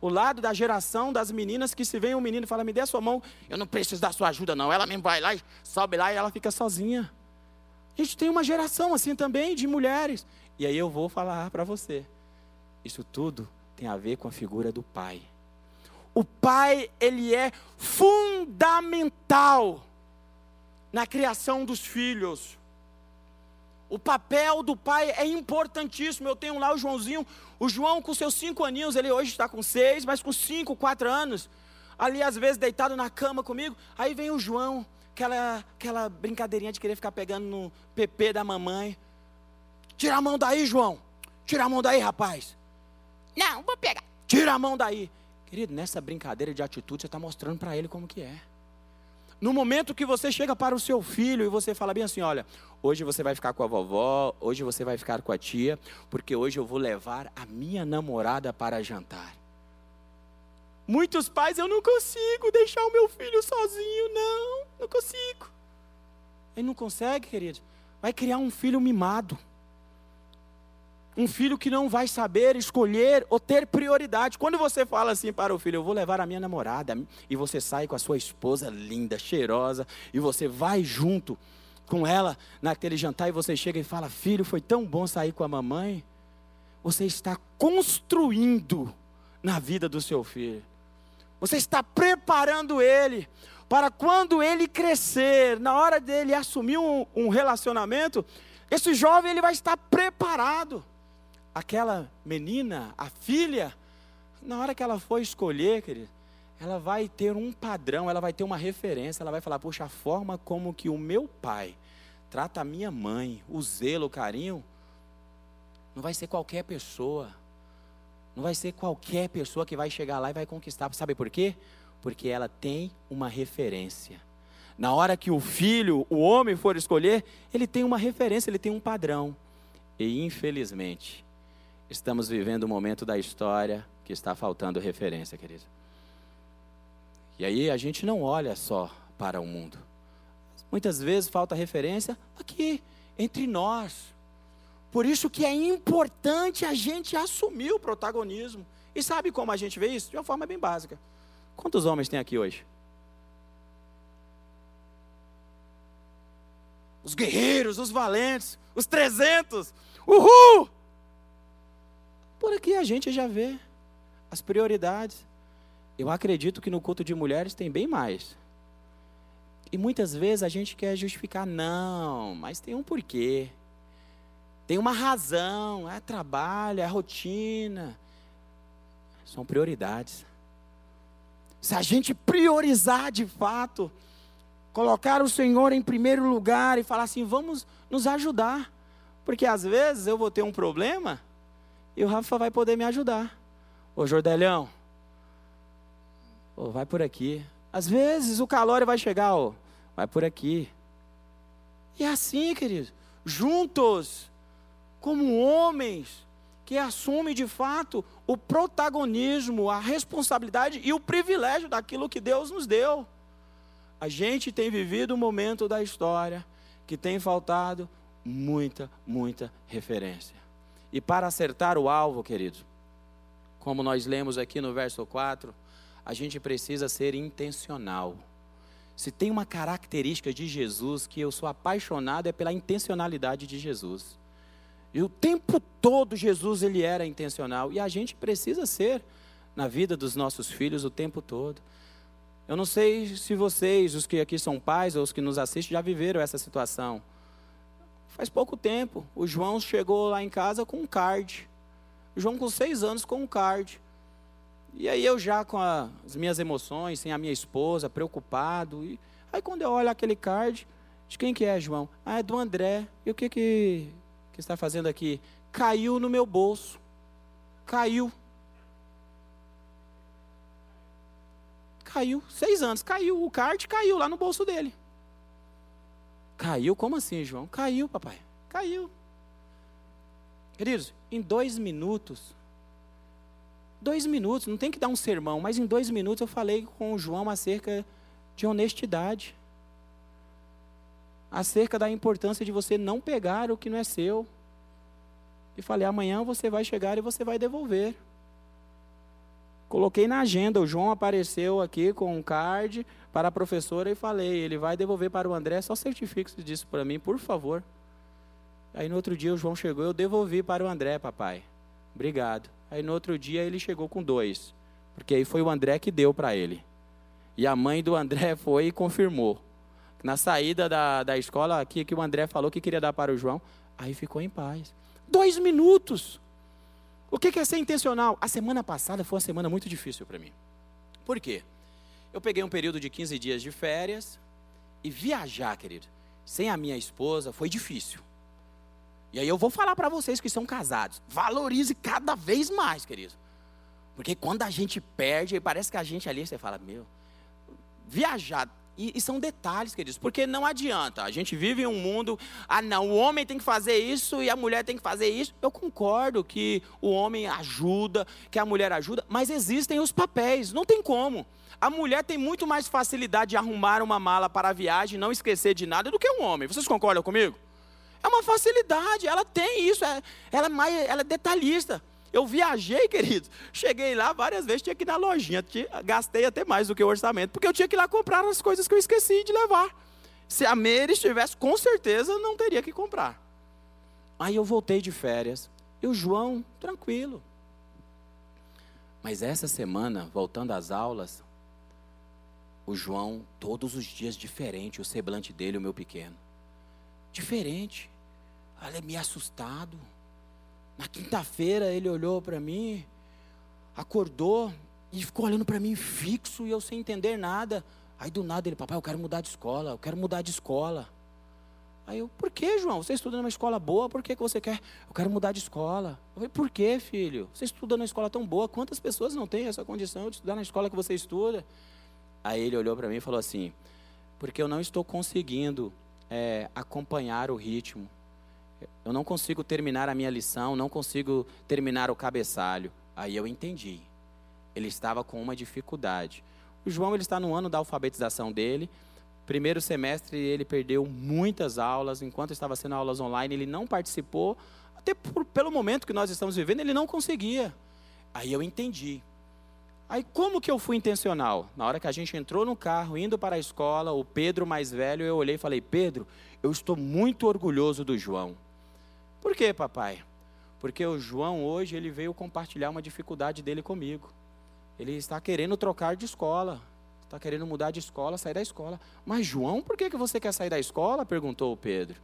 O lado da geração das meninas que se vem um menino e fala: "Me dê a sua mão, eu não preciso da sua ajuda não". Ela mesmo vai lá, sobe lá e ela fica sozinha. A gente tem uma geração assim também de mulheres. E aí eu vou falar para você. Isso tudo tem a ver com a figura do pai o pai ele é fundamental na criação dos filhos. O papel do pai é importantíssimo. Eu tenho lá o Joãozinho, o João com seus cinco aninhos, ele hoje está com seis, mas com cinco, quatro anos, ali às vezes deitado na cama comigo. Aí vem o João, aquela, aquela brincadeirinha de querer ficar pegando no PP da mamãe. Tira a mão daí, João. Tira a mão daí, rapaz. Não, vou pegar. Tira a mão daí. Querido, nessa brincadeira de atitude, você está mostrando para ele como que é. No momento que você chega para o seu filho e você fala bem assim: olha, hoje você vai ficar com a vovó, hoje você vai ficar com a tia, porque hoje eu vou levar a minha namorada para jantar. Muitos pais, eu não consigo deixar o meu filho sozinho, não, não consigo. Ele não consegue, querido. Vai criar um filho mimado. Um filho que não vai saber escolher ou ter prioridade. Quando você fala assim para o filho, eu vou levar a minha namorada, e você sai com a sua esposa linda, cheirosa, e você vai junto com ela naquele jantar, e você chega e fala: Filho, foi tão bom sair com a mamãe. Você está construindo na vida do seu filho, você está preparando ele para quando ele crescer, na hora dele assumir um, um relacionamento, esse jovem ele vai estar preparado aquela menina, a filha, na hora que ela for escolher, querido, ela vai ter um padrão, ela vai ter uma referência, ela vai falar, poxa, a forma como que o meu pai trata a minha mãe, o zelo, o carinho, não vai ser qualquer pessoa. Não vai ser qualquer pessoa que vai chegar lá e vai conquistar. Sabe por quê? Porque ela tem uma referência. Na hora que o filho, o homem for escolher, ele tem uma referência, ele tem um padrão. E infelizmente, estamos vivendo um momento da história que está faltando referência, querido. E aí a gente não olha só para o mundo. Muitas vezes falta referência aqui, entre nós. Por isso que é importante a gente assumir o protagonismo. E sabe como a gente vê isso? De uma forma bem básica. Quantos homens tem aqui hoje? Os guerreiros, os valentes, os trezentos. Uhul! Por aqui a gente já vê as prioridades. Eu acredito que no culto de mulheres tem bem mais. E muitas vezes a gente quer justificar, não, mas tem um porquê. Tem uma razão, é trabalho, é rotina. São prioridades. Se a gente priorizar de fato, colocar o Senhor em primeiro lugar e falar assim, vamos nos ajudar. Porque às vezes eu vou ter um problema e o Rafa vai poder me ajudar. Ô Jordelhão, ô, vai por aqui. Às vezes o calor vai chegar, ó, vai por aqui. E é assim, querido, juntos, como homens que assumem de fato o protagonismo, a responsabilidade e o privilégio daquilo que Deus nos deu. A gente tem vivido um momento da história que tem faltado muita, muita referência. E para acertar o alvo, queridos, como nós lemos aqui no verso 4, a gente precisa ser intencional. Se tem uma característica de Jesus que eu sou apaixonado é pela intencionalidade de Jesus. E o tempo todo Jesus ele era intencional e a gente precisa ser na vida dos nossos filhos o tempo todo. Eu não sei se vocês, os que aqui são pais ou os que nos assistem, já viveram essa situação. Faz pouco tempo, o João chegou lá em casa com um card. O João com seis anos com um card. E aí eu já com a, as minhas emoções, sem a minha esposa, preocupado. E aí quando eu olho aquele card, de quem que é, João? Ah, é do André. E o que que, que está fazendo aqui? Caiu no meu bolso. Caiu. Caiu. Seis anos, caiu. O card caiu lá no bolso dele. Caiu? Como assim, João? Caiu, papai. Caiu. Queridos, em dois minutos, dois minutos, não tem que dar um sermão, mas em dois minutos eu falei com o João acerca de honestidade, acerca da importância de você não pegar o que não é seu. E falei: amanhã você vai chegar e você vai devolver. Coloquei na agenda, o João apareceu aqui com um card para a professora e falei, ele vai devolver para o André, só certifique disso para mim, por favor. Aí no outro dia o João chegou, eu devolvi para o André, papai. Obrigado. Aí no outro dia ele chegou com dois, porque aí foi o André que deu para ele. E a mãe do André [LAUGHS] foi e confirmou. Na saída da, da escola, aqui que o André falou que queria dar para o João, aí ficou em paz. Dois minutos. O que é ser intencional? A semana passada foi uma semana muito difícil para mim. Por quê? Eu peguei um período de 15 dias de férias e viajar, querido, sem a minha esposa foi difícil. E aí eu vou falar para vocês que são casados, valorize cada vez mais, querido. Porque quando a gente perde, parece que a gente ali, você fala, meu, viajar e, e, são detalhes, queridos, porque não adianta. A gente vive em um mundo, ah, não, o homem tem que fazer isso e a mulher tem que fazer isso. Eu concordo que o homem ajuda, que a mulher ajuda, mas existem os papéis, não tem como. A mulher tem muito mais facilidade de arrumar uma mala para a viagem, não esquecer de nada, do que um homem. Vocês concordam comigo? É uma facilidade, ela tem isso, é, ela, é mais, ela é detalhista. Eu viajei, querido. Cheguei lá várias vezes, tinha que ir na lojinha. Gastei até mais do que o orçamento, porque eu tinha que ir lá comprar as coisas que eu esqueci de levar. Se a Meire estivesse, com certeza não teria que comprar. Aí eu voltei de férias. E o João, tranquilo. Mas essa semana, voltando às aulas, o João, todos os dias diferente, o semblante dele, o meu pequeno. Diferente. Olha, me assustado. Na quinta-feira ele olhou para mim, acordou e ficou olhando para mim fixo e eu sem entender nada. Aí do nada ele, papai, eu quero mudar de escola, eu quero mudar de escola. Aí eu, por que, João? Você estuda numa escola boa, por que, que você quer? Eu quero mudar de escola. Eu falei, por que, filho? Você estuda numa escola tão boa, quantas pessoas não têm essa condição de estudar na escola que você estuda? Aí ele olhou para mim e falou assim: porque eu não estou conseguindo é, acompanhar o ritmo. Eu não consigo terminar a minha lição, não consigo terminar o cabeçalho. Aí eu entendi. Ele estava com uma dificuldade. O João ele está no ano da alfabetização dele. Primeiro semestre ele perdeu muitas aulas, enquanto estava sendo aulas online, ele não participou, até por, pelo momento que nós estamos vivendo, ele não conseguia. Aí eu entendi. Aí como que eu fui intencional? Na hora que a gente entrou no carro, indo para a escola, o Pedro mais velho, eu olhei e falei: "Pedro, eu estou muito orgulhoso do João". Por quê, papai? Porque o João hoje ele veio compartilhar uma dificuldade dele comigo. Ele está querendo trocar de escola, está querendo mudar de escola, sair da escola. Mas João, por que, que você quer sair da escola? perguntou o Pedro.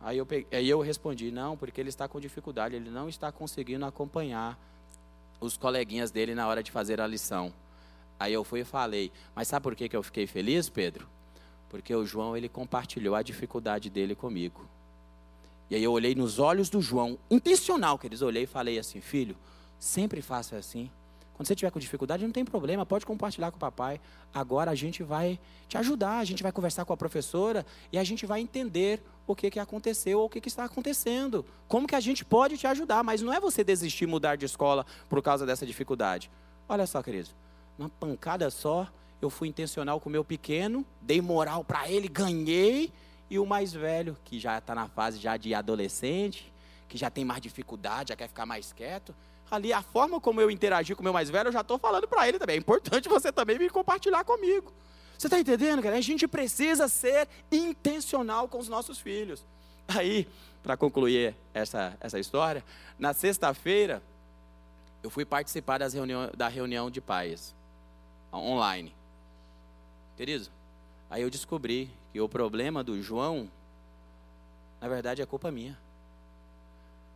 Aí eu, peguei, aí eu respondi: não, porque ele está com dificuldade, ele não está conseguindo acompanhar os coleguinhas dele na hora de fazer a lição. Aí eu fui e falei, mas sabe por que, que eu fiquei feliz, Pedro? Porque o João, ele compartilhou a dificuldade dele comigo. E aí eu olhei nos olhos do João, intencional que eles olhei e falei assim, filho, sempre faça assim. Quando você tiver com dificuldade, não tem problema, pode compartilhar com o papai. Agora a gente vai te ajudar, a gente vai conversar com a professora e a gente vai entender o que, que aconteceu ou o que, que está acontecendo. Como que a gente pode te ajudar, mas não é você desistir, mudar de escola por causa dessa dificuldade. Olha só, querido, uma pancada só, eu fui intencional com o meu pequeno, dei moral para ele, ganhei, e o mais velho, que já está na fase já de adolescente, que já tem mais dificuldade, já quer ficar mais quieto, ali a forma como eu interagi com o meu mais velho, eu já estou falando para ele também. É importante você também me compartilhar comigo. Você está entendendo, cara? A gente precisa ser intencional com os nossos filhos. Aí, para concluir essa, essa história, na sexta-feira, eu fui participar das reunião, da reunião de pais, online. Querido, aí eu descobri que o problema do João, na verdade, é culpa minha.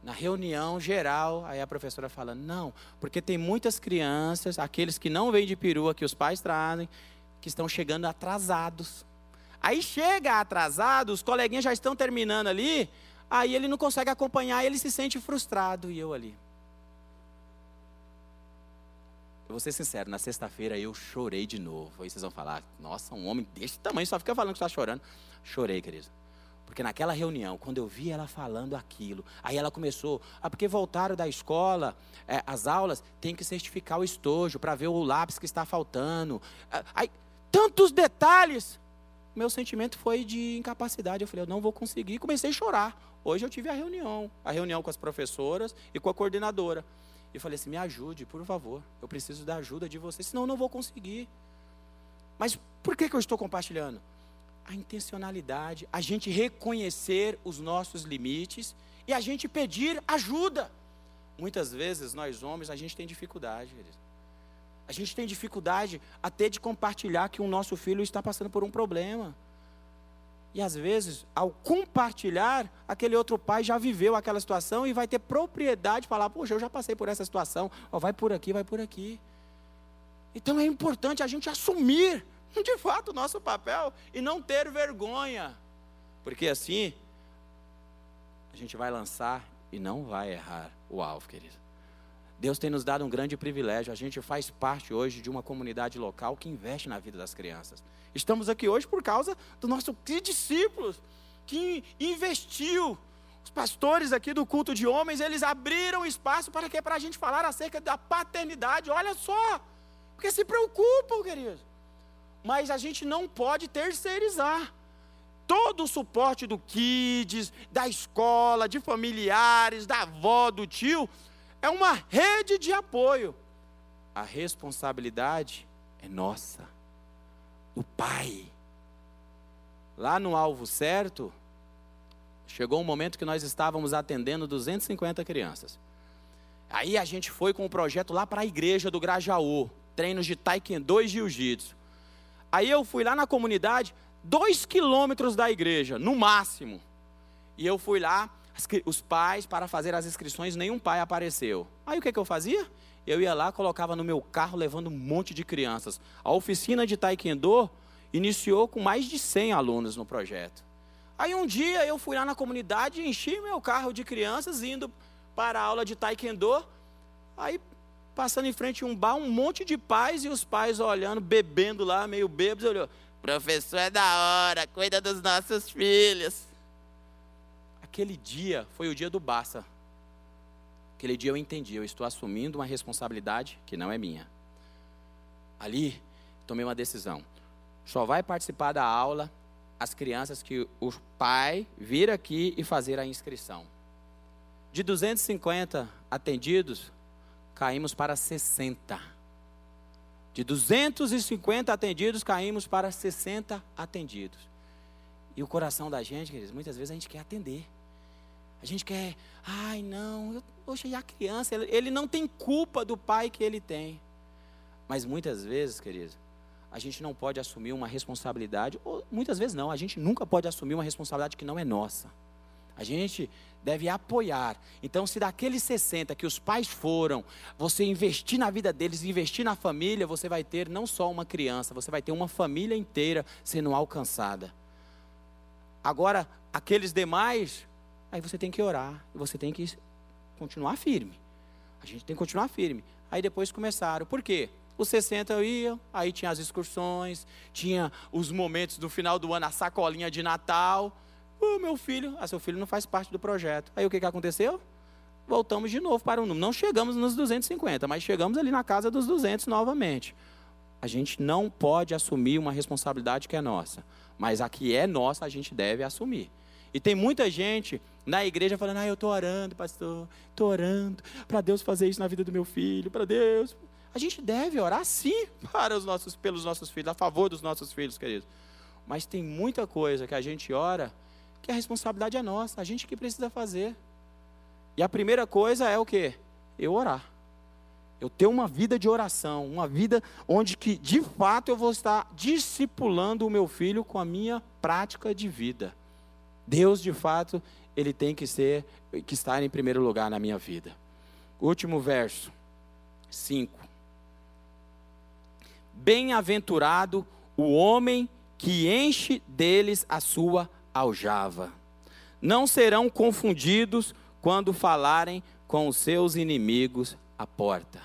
Na reunião geral, aí a professora fala: não, porque tem muitas crianças, aqueles que não vêm de perua, que os pais trazem, que estão chegando atrasados. Aí chega atrasado, os coleguinhas já estão terminando ali, aí ele não consegue acompanhar, ele se sente frustrado e eu ali. Eu vou ser sincero, na sexta-feira eu chorei de novo. Aí vocês vão falar, nossa, um homem desse tamanho só fica falando que está chorando. Chorei, querido. Porque naquela reunião, quando eu vi ela falando aquilo, aí ela começou, ah, porque voltaram da escola, é, as aulas, tem que certificar o estojo para ver o lápis que está faltando. Ah, aí, tantos detalhes. Meu sentimento foi de incapacidade. Eu falei, eu não vou conseguir. Comecei a chorar. Hoje eu tive a reunião, a reunião com as professoras e com a coordenadora. E falei assim: me ajude, por favor. Eu preciso da ajuda de vocês, senão eu não vou conseguir. Mas por que, que eu estou compartilhando? A intencionalidade, a gente reconhecer os nossos limites e a gente pedir ajuda. Muitas vezes nós homens a gente tem dificuldade. A gente tem dificuldade até de compartilhar que o nosso filho está passando por um problema. E às vezes, ao compartilhar, aquele outro pai já viveu aquela situação e vai ter propriedade de falar: Poxa, eu já passei por essa situação, oh, vai por aqui, vai por aqui. Então é importante a gente assumir, de fato, o nosso papel e não ter vergonha, porque assim a gente vai lançar e não vai errar o alvo, querido. Deus tem nos dado um grande privilégio. A gente faz parte hoje de uma comunidade local que investe na vida das crianças. Estamos aqui hoje por causa do nosso discípulos que investiu. Os pastores aqui do culto de homens, eles abriram espaço para que para a gente falar acerca da paternidade. Olha só, porque se preocupam, queridos. Mas a gente não pode terceirizar. Todo o suporte do kids, da escola, de familiares, da avó, do tio, é uma rede de apoio. A responsabilidade é nossa, do pai. Lá no alvo certo, chegou um momento que nós estávamos atendendo 250 crianças. Aí a gente foi com o um projeto lá para a igreja do Grajaú, treinos de taekwondo e jiu-jitsu. Aí eu fui lá na comunidade, dois quilômetros da igreja, no máximo. E eu fui lá, os pais, para fazer as inscrições, nenhum pai apareceu. Aí o que, que eu fazia? Eu ia lá, colocava no meu carro, levando um monte de crianças. A oficina de taekwondo iniciou com mais de 100 alunos no projeto. Aí um dia eu fui lá na comunidade, enchi meu carro de crianças, indo para a aula de taekwondo. Aí passando em frente a um bar, um monte de pais e os pais olhando, bebendo lá, meio bêbados, olhou, professor é da hora, cuida dos nossos filhos. Aquele dia foi o dia do Bassa. Aquele dia eu entendi, eu estou assumindo uma responsabilidade que não é minha. Ali, tomei uma decisão. Só vai participar da aula as crianças que o pai vir aqui e fazer a inscrição. De 250 atendidos, caímos para 60. De 250 atendidos, caímos para 60 atendidos. E o coração da gente, queridos, muitas vezes a gente quer atender. A gente quer, ai não, eu, poxa, e a criança? Ele, não tem culpa do pai que ele tem. Mas muitas vezes, queridos, a gente não pode assumir uma responsabilidade, ou muitas vezes não, a gente nunca pode assumir uma responsabilidade que não é nossa. A gente deve apoiar. Então, se daqueles 60 que os pais foram, você investir na vida deles, investir na família, você vai ter não só uma criança, você vai ter uma família inteira sendo alcançada. Agora, aqueles demais, aí você tem que orar, você tem que continuar firme. A gente tem que continuar firme. Aí depois começaram. Por quê? Os 60 iam, aí tinha as excursões, tinha os momentos do final do ano, a sacolinha de Natal. O meu filho, ah, seu filho não faz parte do projeto. Aí o que, que aconteceu? Voltamos de novo para o número. Não chegamos nos 250, mas chegamos ali na casa dos 200 novamente. A gente não pode assumir uma responsabilidade que é nossa, mas a que é nossa a gente deve assumir. E tem muita gente na igreja falando: ah, eu estou orando, pastor, estou orando para Deus fazer isso na vida do meu filho, para Deus. A gente deve orar sim [LAUGHS] para os nossos, pelos nossos filhos, a favor dos nossos filhos, queridos. Mas tem muita coisa que a gente ora que a responsabilidade é nossa, a gente que precisa fazer. E a primeira coisa é o que? Eu orar. Eu ter uma vida de oração, uma vida onde que de fato eu vou estar discipulando o meu filho com a minha prática de vida. Deus de fato, ele tem que ser que estar em primeiro lugar na minha vida. Último verso 5. Bem-aventurado o homem que enche deles a sua aljava. Não serão confundidos quando falarem com os seus inimigos à porta.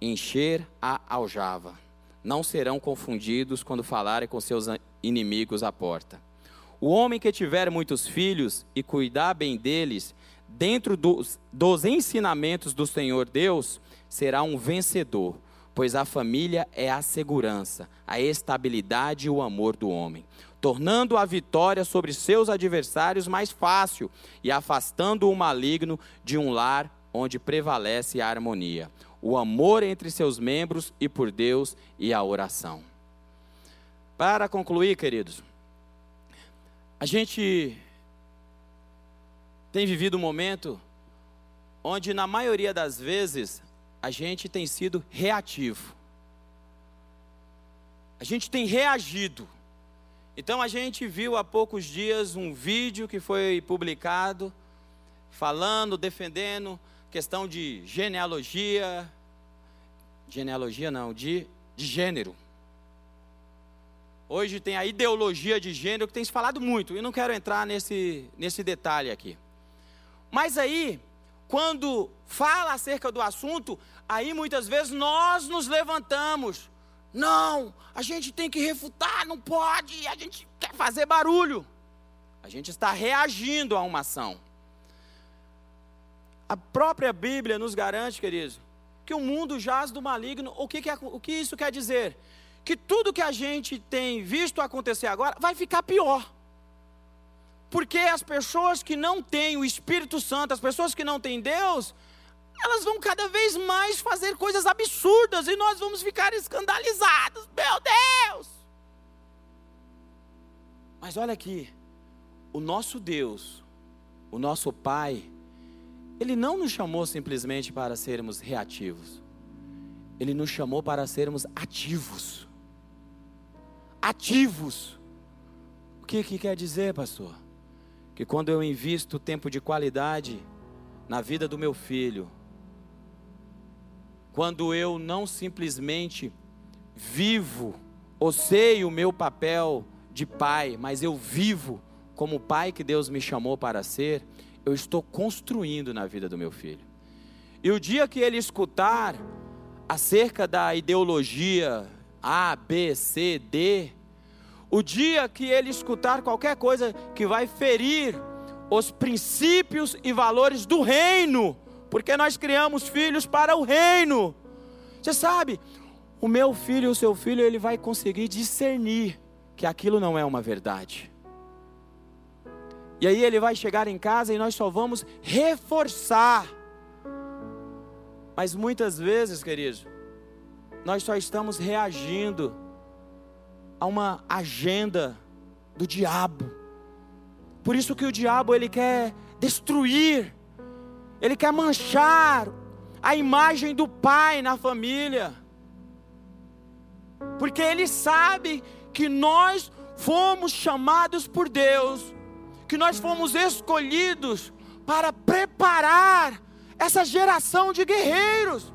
Encher a aljava. Não serão confundidos quando falarem com seus inimigos à porta. O homem que tiver muitos filhos e cuidar bem deles, dentro dos, dos ensinamentos do Senhor Deus, será um vencedor, pois a família é a segurança, a estabilidade e o amor do homem tornando a vitória sobre seus adversários mais fácil e afastando o maligno de um lar onde prevalece a harmonia, o amor entre seus membros e por Deus e a oração. Para concluir, queridos, a gente tem vivido um momento onde, na maioria das vezes, a gente tem sido reativo. A gente tem reagido. Então a gente viu há poucos dias um vídeo que foi publicado falando, defendendo questão de genealogia, genealogia não, de, de gênero. Hoje tem a ideologia de gênero que tem se falado muito, e não quero entrar nesse, nesse detalhe aqui. Mas aí, quando fala acerca do assunto, aí muitas vezes nós nos levantamos não, a gente tem que refutar, não pode, a gente quer fazer barulho. A gente está reagindo a uma ação. A própria Bíblia nos garante, queridos, que o mundo jaz do maligno. O que, que é, o que isso quer dizer? Que tudo que a gente tem visto acontecer agora vai ficar pior. Porque as pessoas que não têm o Espírito Santo, as pessoas que não têm Deus, elas vão cada vez mais fazer coisas absurdas e nós vamos ficar escandalizados. Meu Deus! Mas olha aqui, o nosso Deus, o nosso Pai, Ele não nos chamou simplesmente para sermos reativos, Ele nos chamou para sermos ativos. Ativos. O que, que quer dizer, pastor? Que quando eu invisto tempo de qualidade na vida do meu filho, quando eu não simplesmente vivo ou sei o meu papel de pai, mas eu vivo como pai que Deus me chamou para ser, eu estou construindo na vida do meu filho. E o dia que ele escutar acerca da ideologia A, B, C, D, o dia que ele escutar qualquer coisa que vai ferir os princípios e valores do reino, porque nós criamos filhos para o reino. Você sabe, o meu filho e o seu filho, ele vai conseguir discernir que aquilo não é uma verdade. E aí ele vai chegar em casa e nós só vamos reforçar. Mas muitas vezes, queridos, nós só estamos reagindo a uma agenda do diabo. Por isso que o diabo ele quer destruir ele quer manchar a imagem do pai na família. Porque ele sabe que nós fomos chamados por Deus, que nós fomos escolhidos para preparar essa geração de guerreiros.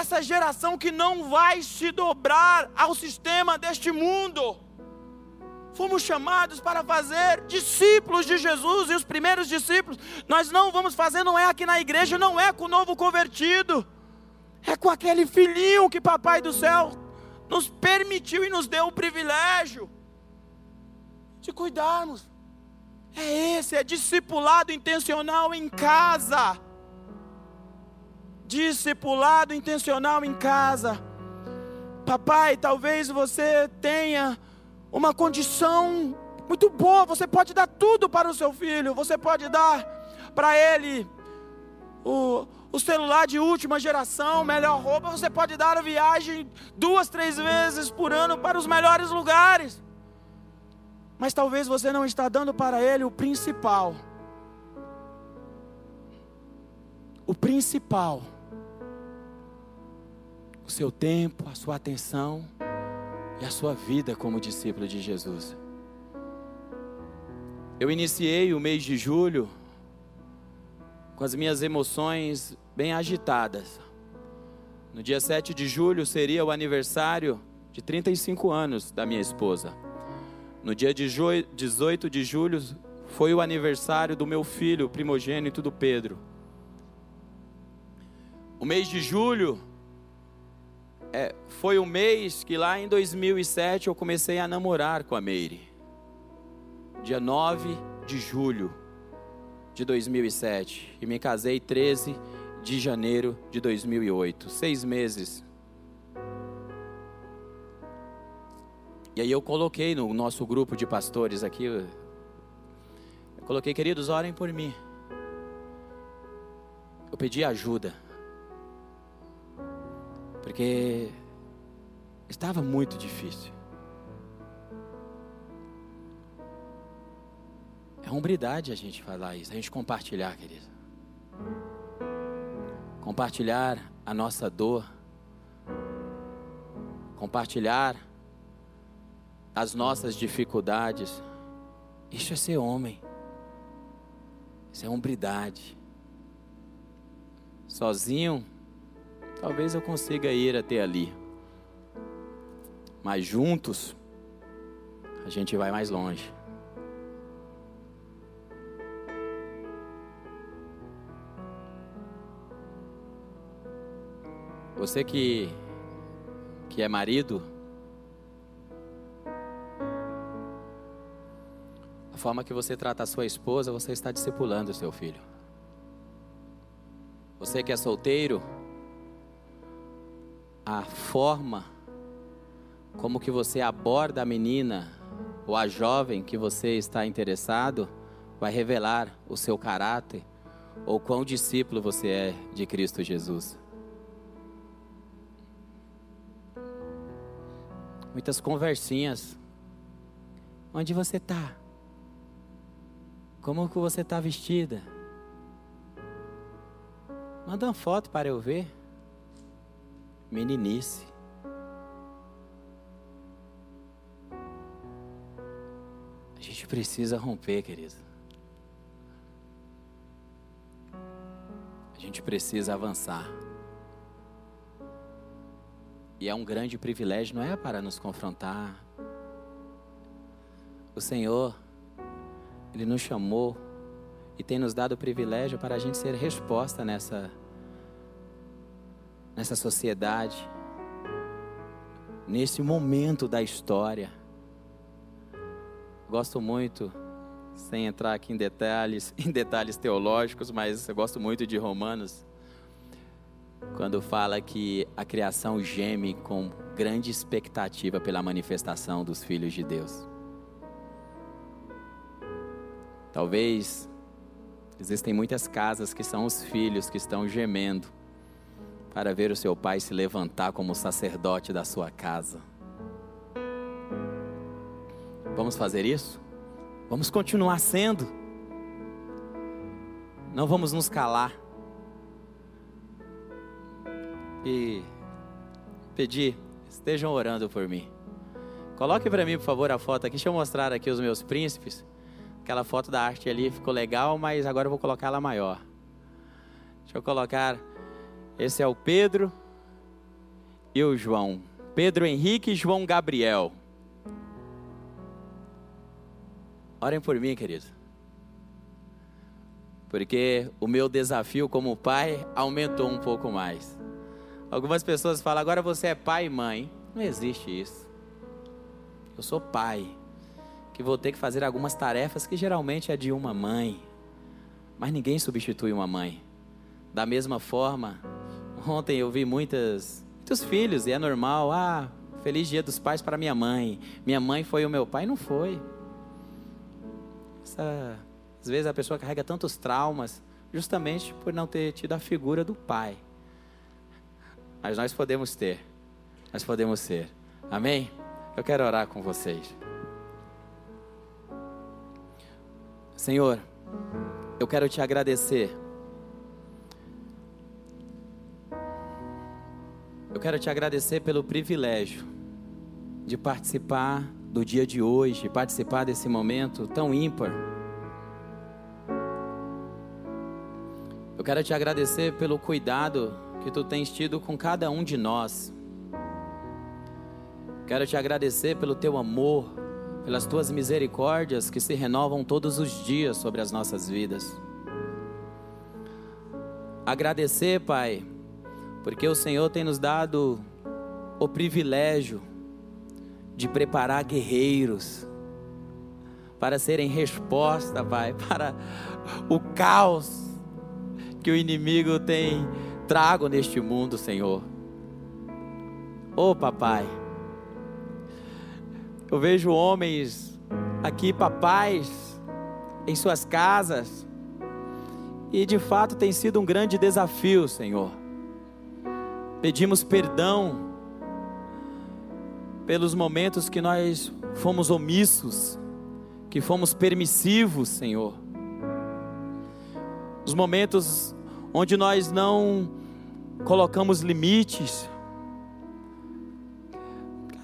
Essa geração que não vai se dobrar ao sistema deste mundo. Fomos chamados para fazer discípulos de Jesus e os primeiros discípulos. Nós não vamos fazer, não é aqui na igreja, não é com o novo convertido. É com aquele filhinho que Papai do céu nos permitiu e nos deu o privilégio de cuidarmos. É esse, é discipulado intencional em casa. Discipulado intencional em casa. Papai, talvez você tenha uma condição muito boa. Você pode dar tudo para o seu filho. Você pode dar para ele o, o celular de última geração, melhor roupa. Você pode dar a viagem duas, três vezes por ano para os melhores lugares. Mas talvez você não está dando para ele o principal. O principal. O seu tempo, a sua atenção e a sua vida como discípulo de Jesus. Eu iniciei o mês de julho com as minhas emoções bem agitadas. No dia 7 de julho seria o aniversário de 35 anos da minha esposa. No dia 18 de julho foi o aniversário do meu filho primogênito do Pedro. O mês de julho é, foi o mês que lá em 2007 eu comecei a namorar com a Meire. Dia 9 de julho de 2007. E me casei 13 de janeiro de 2008. Seis meses. E aí eu coloquei no nosso grupo de pastores aqui. Eu coloquei, queridos, orem por mim. Eu pedi ajuda. Porque estava muito difícil. É hombridade a gente falar isso, a gente compartilhar, querido. Compartilhar a nossa dor. Compartilhar as nossas dificuldades. Isso é ser homem. Isso é hombridade. Sozinho, talvez eu consiga ir até ali. Mas juntos, a gente vai mais longe. Você que, que é marido, a forma que você trata a sua esposa, você está discipulando o seu filho. Você que é solteiro, a forma como que você aborda a menina ou a jovem que você está interessado, vai revelar o seu caráter ou quão discípulo você é de Cristo Jesus. Muitas conversinhas. Onde você está? Como que você está vestida? Manda uma foto para eu ver. Meninice. A gente precisa romper, querido. A gente precisa avançar. E é um grande privilégio, não é para nos confrontar. O Senhor, Ele nos chamou e tem nos dado o privilégio para a gente ser resposta nessa, nessa sociedade, nesse momento da história. Gosto muito, sem entrar aqui em detalhes, [LAUGHS] em detalhes teológicos, mas eu gosto muito de Romanos, quando fala que a criação geme com grande expectativa pela manifestação dos filhos de Deus. Talvez Existem muitas casas que são os filhos que estão gemendo para ver o seu pai se levantar como sacerdote da sua casa. Vamos fazer isso? Vamos continuar sendo. Não vamos nos calar. E pedir, estejam orando por mim. Coloque para mim, por favor, a foto aqui. Deixa eu mostrar aqui os meus príncipes. Aquela foto da arte ali ficou legal, mas agora eu vou colocar ela maior. Deixa eu colocar. Esse é o Pedro e o João. Pedro Henrique e João Gabriel. Orem por mim, querido. Porque o meu desafio como pai aumentou um pouco mais. Algumas pessoas falam, agora você é pai e mãe. Não existe isso. Eu sou pai que vou ter que fazer algumas tarefas que geralmente é de uma mãe. Mas ninguém substitui uma mãe. Da mesma forma, ontem eu vi muitas, muitos filhos, e é normal, ah, feliz dia dos pais para minha mãe. Minha mãe foi o meu pai, não foi. Essa, às vezes a pessoa carrega tantos traumas, justamente por não ter tido a figura do pai. Mas nós podemos ter, nós podemos ser. Amém? Eu quero orar com vocês. Senhor, eu quero te agradecer. Eu quero te agradecer pelo privilégio de participar do dia de hoje, participar desse momento tão ímpar. Eu quero te agradecer pelo cuidado que tu tens tido com cada um de nós. Quero te agradecer pelo teu amor, pelas tuas misericórdias que se renovam todos os dias sobre as nossas vidas. Agradecer, Pai, porque o Senhor tem nos dado o privilégio de preparar guerreiros para serem resposta, Pai, [LAUGHS] para o caos que o inimigo tem trago neste mundo, Senhor. Oh, papai, eu vejo homens aqui, papais, em suas casas, e de fato tem sido um grande desafio, Senhor. Pedimos perdão pelos momentos que nós fomos omissos, que fomos permissivos, Senhor. Os momentos onde nós não colocamos limites,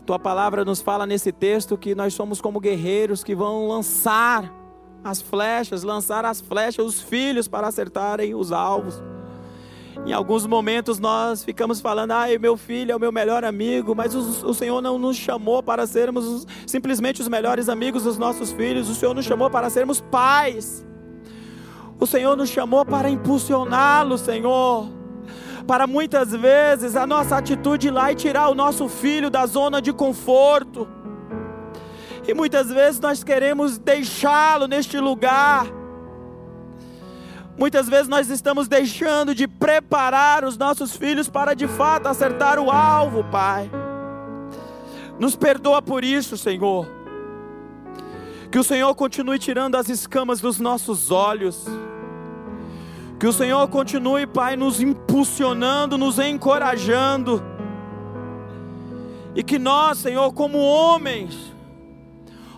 tua palavra nos fala nesse texto que nós somos como guerreiros que vão lançar as flechas, lançar as flechas, os filhos para acertarem os alvos. Em alguns momentos nós ficamos falando, ai, meu filho é o meu melhor amigo, mas o, o, Senhor não nos chamou para sermos os, simplesmente os melhores amigos dos nossos filhos, o Senhor nos chamou para sermos pais. O Senhor nos chamou para impulsioná-los, Senhor para muitas vezes a nossa atitude lá e tirar o nosso filho da zona de conforto. E muitas vezes nós queremos deixá-lo neste lugar. Muitas vezes nós estamos deixando de preparar os nossos filhos para de fato acertar o alvo, Pai. Nos perdoa por isso, Senhor. Que o Senhor continue tirando as escamas dos nossos olhos. Que o Senhor continue, Pai, nos impulsionando, nos encorajando. E que nós, Senhor, como homens,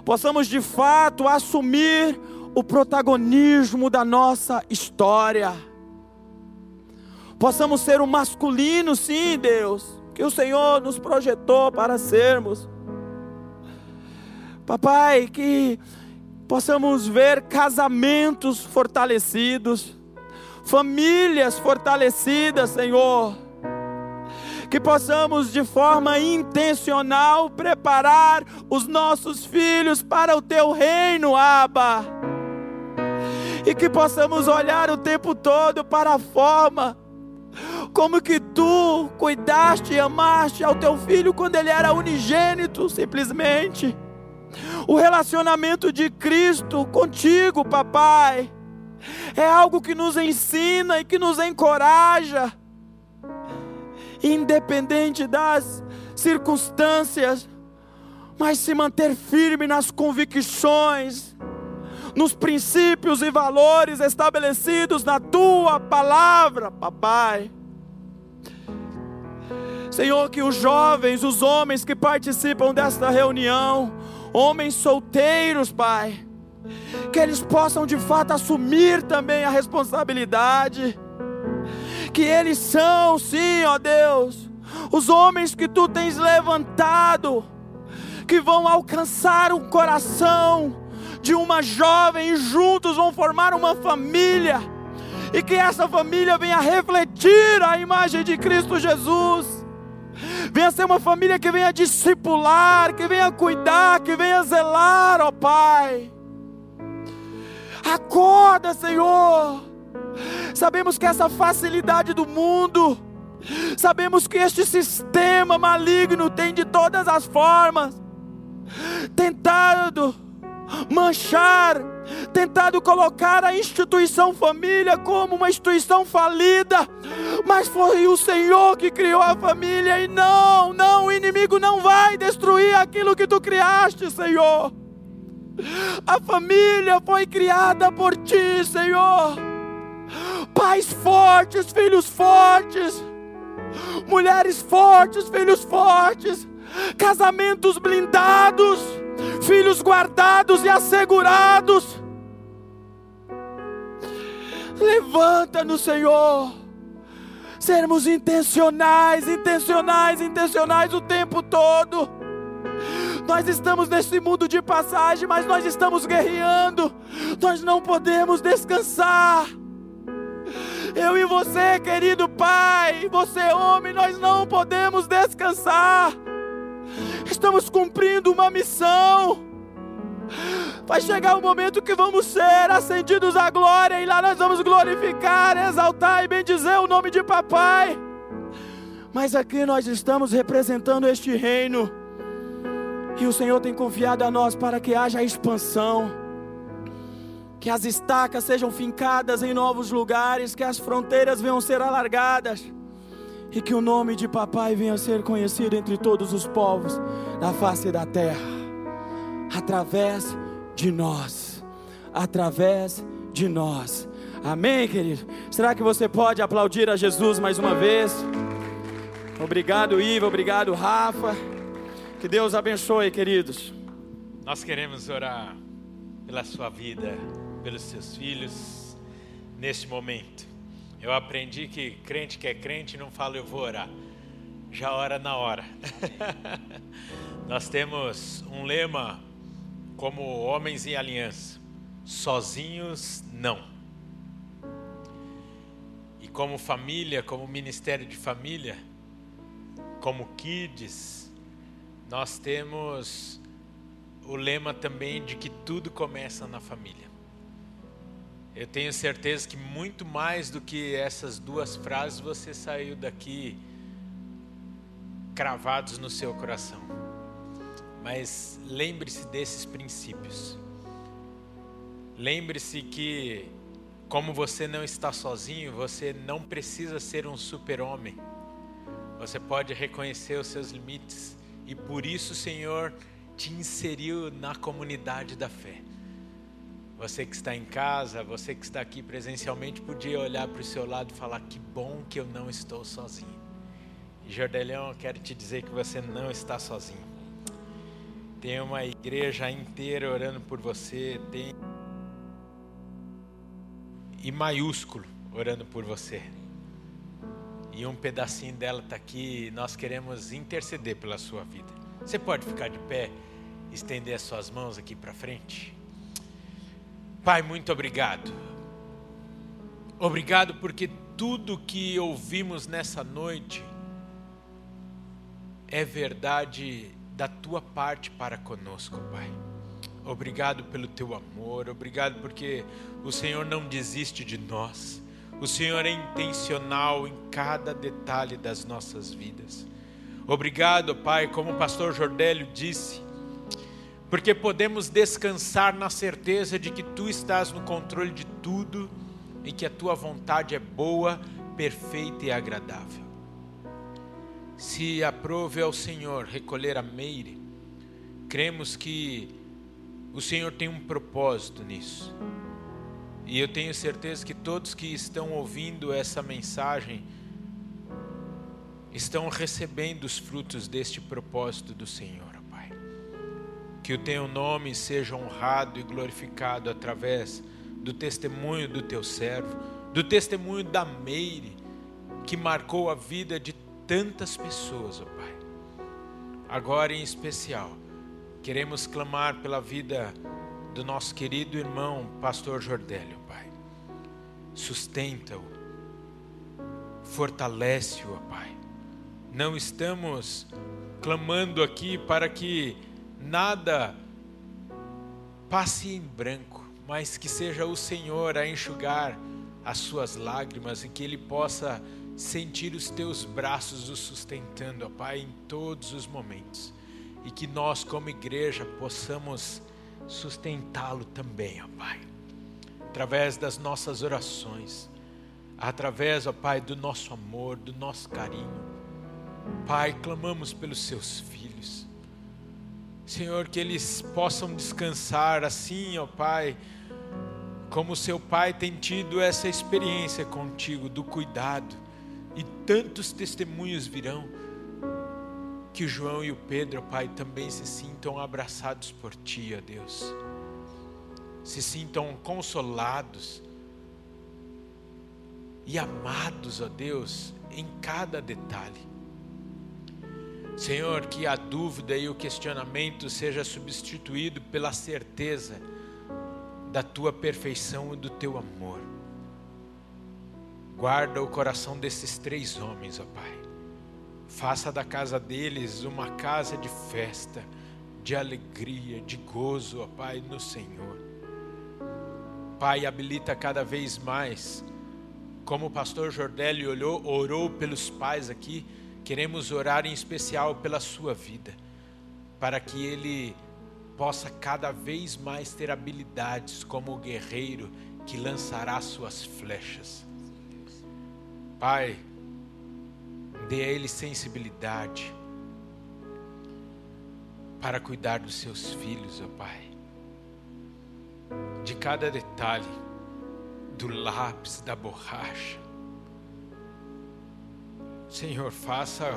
possamos de fato assumir o protagonismo da nossa história. Possamos ser o masculino, sim, Deus, que o Senhor nos projetou para sermos. Papai, que possamos ver casamentos fortalecidos, famílias fortalecidas, Senhor. Que possamos de forma intencional preparar os nossos filhos para o teu reino, Abba. E que possamos olhar o tempo todo para a forma como que tu cuidaste e amaste ao teu filho quando ele era unigênito, simplesmente. O relacionamento de Cristo contigo, papai, é algo que nos ensina e que nos encoraja, independente das circunstâncias, mas se manter firme nas convicções, nos princípios e valores estabelecidos na tua palavra, papai. Senhor, que os jovens, os homens que participam desta reunião, homens solteiros, Pai, que eles possam de fato assumir também a responsabilidade, que eles são, sim, ó Deus, os homens que tu tens levantado, que vão alcançar o coração de uma jovem e juntos vão formar uma família, e que essa família venha refletir a imagem de Cristo Jesus venha ser uma família que venha discipular, que venha cuidar, que venha zelar, ó Pai. Acorda, Senhor. Sabemos que essa facilidade do mundo, sabemos que este sistema maligno tem de todas as formas tentado manchar, tentado colocar a instituição família como uma instituição falida, mas foi o Senhor que criou a família e não, não, o inimigo não vai destruir aquilo que tu criaste, Senhor. A família foi criada por ti, Senhor. Pais fortes, filhos fortes, mulheres fortes, filhos fortes, casamentos blindados filhos guardados e assegurados. Levanta-nos, Senhor. Sermos intencionais, intencionais, intencionais o tempo todo. Nós estamos nesse mundo de passagem, mas nós estamos guerreando. Nós não podemos descansar. Eu e você, querido Pai, você, homem, nós não podemos descansar estamos cumprindo uma missão. Vai chegar o momento que vamos ser ascendidos à glória e lá nós vamos glorificar, exaltar e bendizer o nome de Papai. Mas aqui nós estamos representando este reino. E o Senhor tem confiado a nós para que haja expansão. Que as estacas sejam fincadas em novos lugares, que as fronteiras venham ser alargadas e que o nome de papai venha a ser conhecido entre todos os povos da face da terra, através de nós, através de nós. Amém, querido? Será que você pode aplaudir a Jesus mais uma vez? Obrigado, Iva, obrigado, Rafa. Que Deus abençoe, queridos. Nós queremos orar pela sua vida, pelos seus filhos, neste momento. Eu aprendi que crente que é crente não fala eu vou orar, já ora na hora. [LAUGHS] Nós temos um lema como homens em aliança: sozinhos não. E como família, como ministério de família, como kids, nós temos o lema também de que tudo começa na família. Eu tenho certeza que muito mais do que essas duas frases você saiu daqui cravados no seu coração. Mas lembre-se desses princípios. Lembre-se que, como você não está sozinho, você não precisa ser um super-homem. Você pode reconhecer os seus limites e por isso o Senhor te inseriu na comunidade da fé. Você que está em casa, você que está aqui presencialmente, podia olhar para o seu lado e falar: Que bom que eu não estou sozinho. Jordelhão, eu quero te dizer que você não está sozinho. Tem uma igreja inteira orando por você, tem e maiúsculo orando por você. E um pedacinho dela está aqui e nós queremos interceder pela sua vida. Você pode ficar de pé, estender as suas mãos aqui para frente? Pai, muito obrigado. Obrigado porque tudo que ouvimos nessa noite é verdade da tua parte para conosco, Pai. Obrigado pelo teu amor, obrigado porque o Senhor não desiste de nós. O Senhor é intencional em cada detalhe das nossas vidas. Obrigado, Pai, como o pastor Jordélio disse, porque podemos descansar na certeza de que tu estás no controle de tudo e que a tua vontade é boa, perfeita e agradável. Se aprove ao Senhor recolher a meire, cremos que o Senhor tem um propósito nisso. E eu tenho certeza que todos que estão ouvindo essa mensagem estão recebendo os frutos deste propósito do Senhor. Que o teu nome seja honrado e glorificado através do testemunho do teu servo, do testemunho da Meire, que marcou a vida de tantas pessoas, ó Pai. Agora em especial, Queremos clamar pela vida do nosso querido irmão, pastor Jordélio, Pai. Sustenta-o, fortalece-o, Pai. Não estamos clamando aqui para que nada passe em branco, mas que seja o Senhor a enxugar as suas lágrimas e que ele possa sentir os teus braços o sustentando, ó Pai, em todos os momentos e que nós, como igreja, possamos sustentá-lo também, ó Pai, através das nossas orações, através, ó Pai, do nosso amor, do nosso carinho. Pai, clamamos pelos seus filhos. Senhor, que eles possam descansar assim, ó Pai, como seu pai tem tido essa experiência contigo do cuidado, e tantos testemunhos virão que João e o Pedro, Pai, também se sintam abraçados por Ti, ó Deus. Se sintam consolados e amados, ó Deus, em cada detalhe. Senhor, que a dúvida e o questionamento seja substituído pela certeza da tua perfeição e do teu amor. Guarda o coração desses três homens, ó Pai Faça da casa deles uma casa de festa, de alegria, de gozo, ó Pai, no Senhor. Pai, habilita cada vez mais, como o pastor Jordélio olhou, orou pelos pais aqui, queremos orar em especial pela sua vida, para que ele possa cada vez mais ter habilidades como o guerreiro que lançará suas flechas. Pai, Dê a Ele sensibilidade para cuidar dos seus filhos, ó Pai. De cada detalhe, do lápis, da borracha. Senhor, faça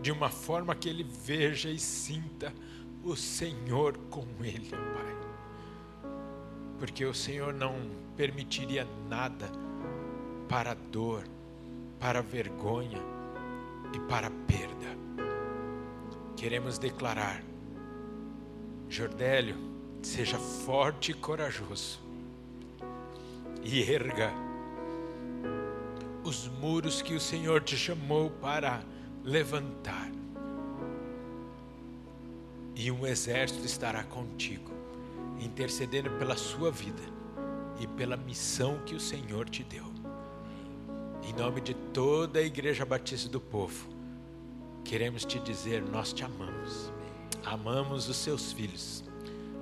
de uma forma que ele veja e sinta o Senhor com ele, Pai. Porque o Senhor não permitiria nada para dor, para vergonha e para perda. Queremos declarar: Jordélio, seja forte e corajoso e erga os muros que o Senhor te chamou para levantar. E um exército estará contigo, intercedendo pela sua vida e pela missão que o Senhor te deu. Em nome de toda a Igreja Batista do Povo, queremos te dizer: nós te amamos, amamos os seus filhos,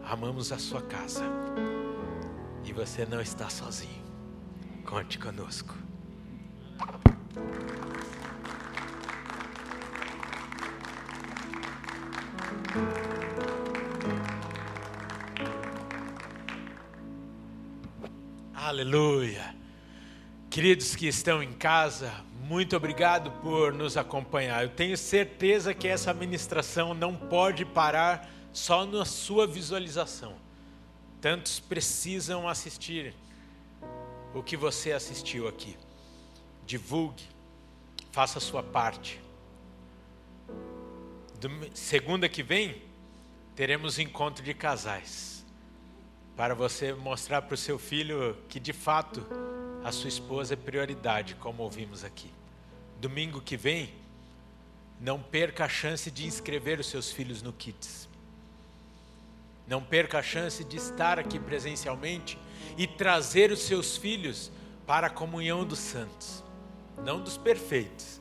amamos a sua casa, e você não está sozinho. Conte conosco. Aleluia. Queridos que estão em casa, muito obrigado por nos acompanhar. Eu tenho certeza que essa ministração não pode parar só na sua visualização. Tantos precisam assistir o que você assistiu aqui. Divulgue, faça a sua parte. segunda que vem, teremos encontro de casais. Para você mostrar para o seu filho que de fato a sua esposa é prioridade, como ouvimos aqui. Domingo que vem, não perca a chance de inscrever os seus filhos no Kids. Não perca a chance de estar aqui presencialmente e trazer os seus filhos para a comunhão dos santos, não dos perfeitos,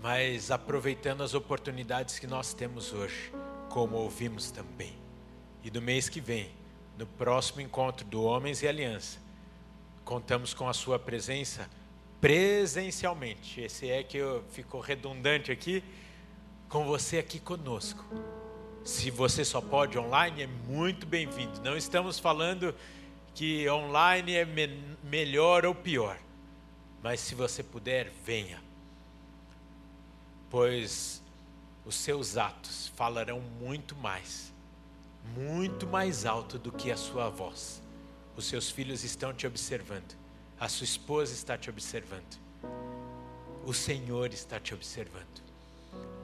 mas aproveitando as oportunidades que nós temos hoje, como ouvimos também. E do mês que vem, no próximo encontro do Homens e Aliança, contamos com a sua presença presencialmente. Esse é que ficou redundante aqui, com você aqui conosco. Se você só pode online, é muito bem-vindo. Não estamos falando que online é me melhor ou pior, mas se você puder, venha, pois os seus atos falarão muito mais, muito mais alto do que a sua voz. Os seus filhos estão te observando. A sua esposa está te observando. O Senhor está te observando.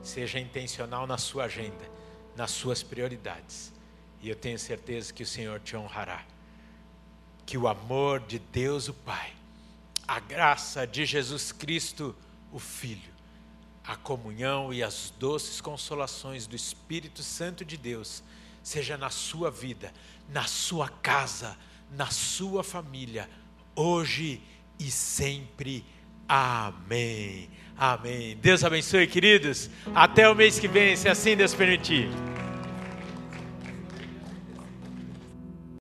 Seja intencional na sua agenda, nas suas prioridades. E eu tenho certeza que o Senhor te honrará. Que o amor de Deus, o Pai, a graça de Jesus Cristo, o Filho, a comunhão e as doces consolações do Espírito Santo de Deus, seja na sua vida, na sua casa, na sua família, hoje e sempre. Amém. Amém. Deus abençoe, queridos. Até o mês que vem, se assim Deus permitir.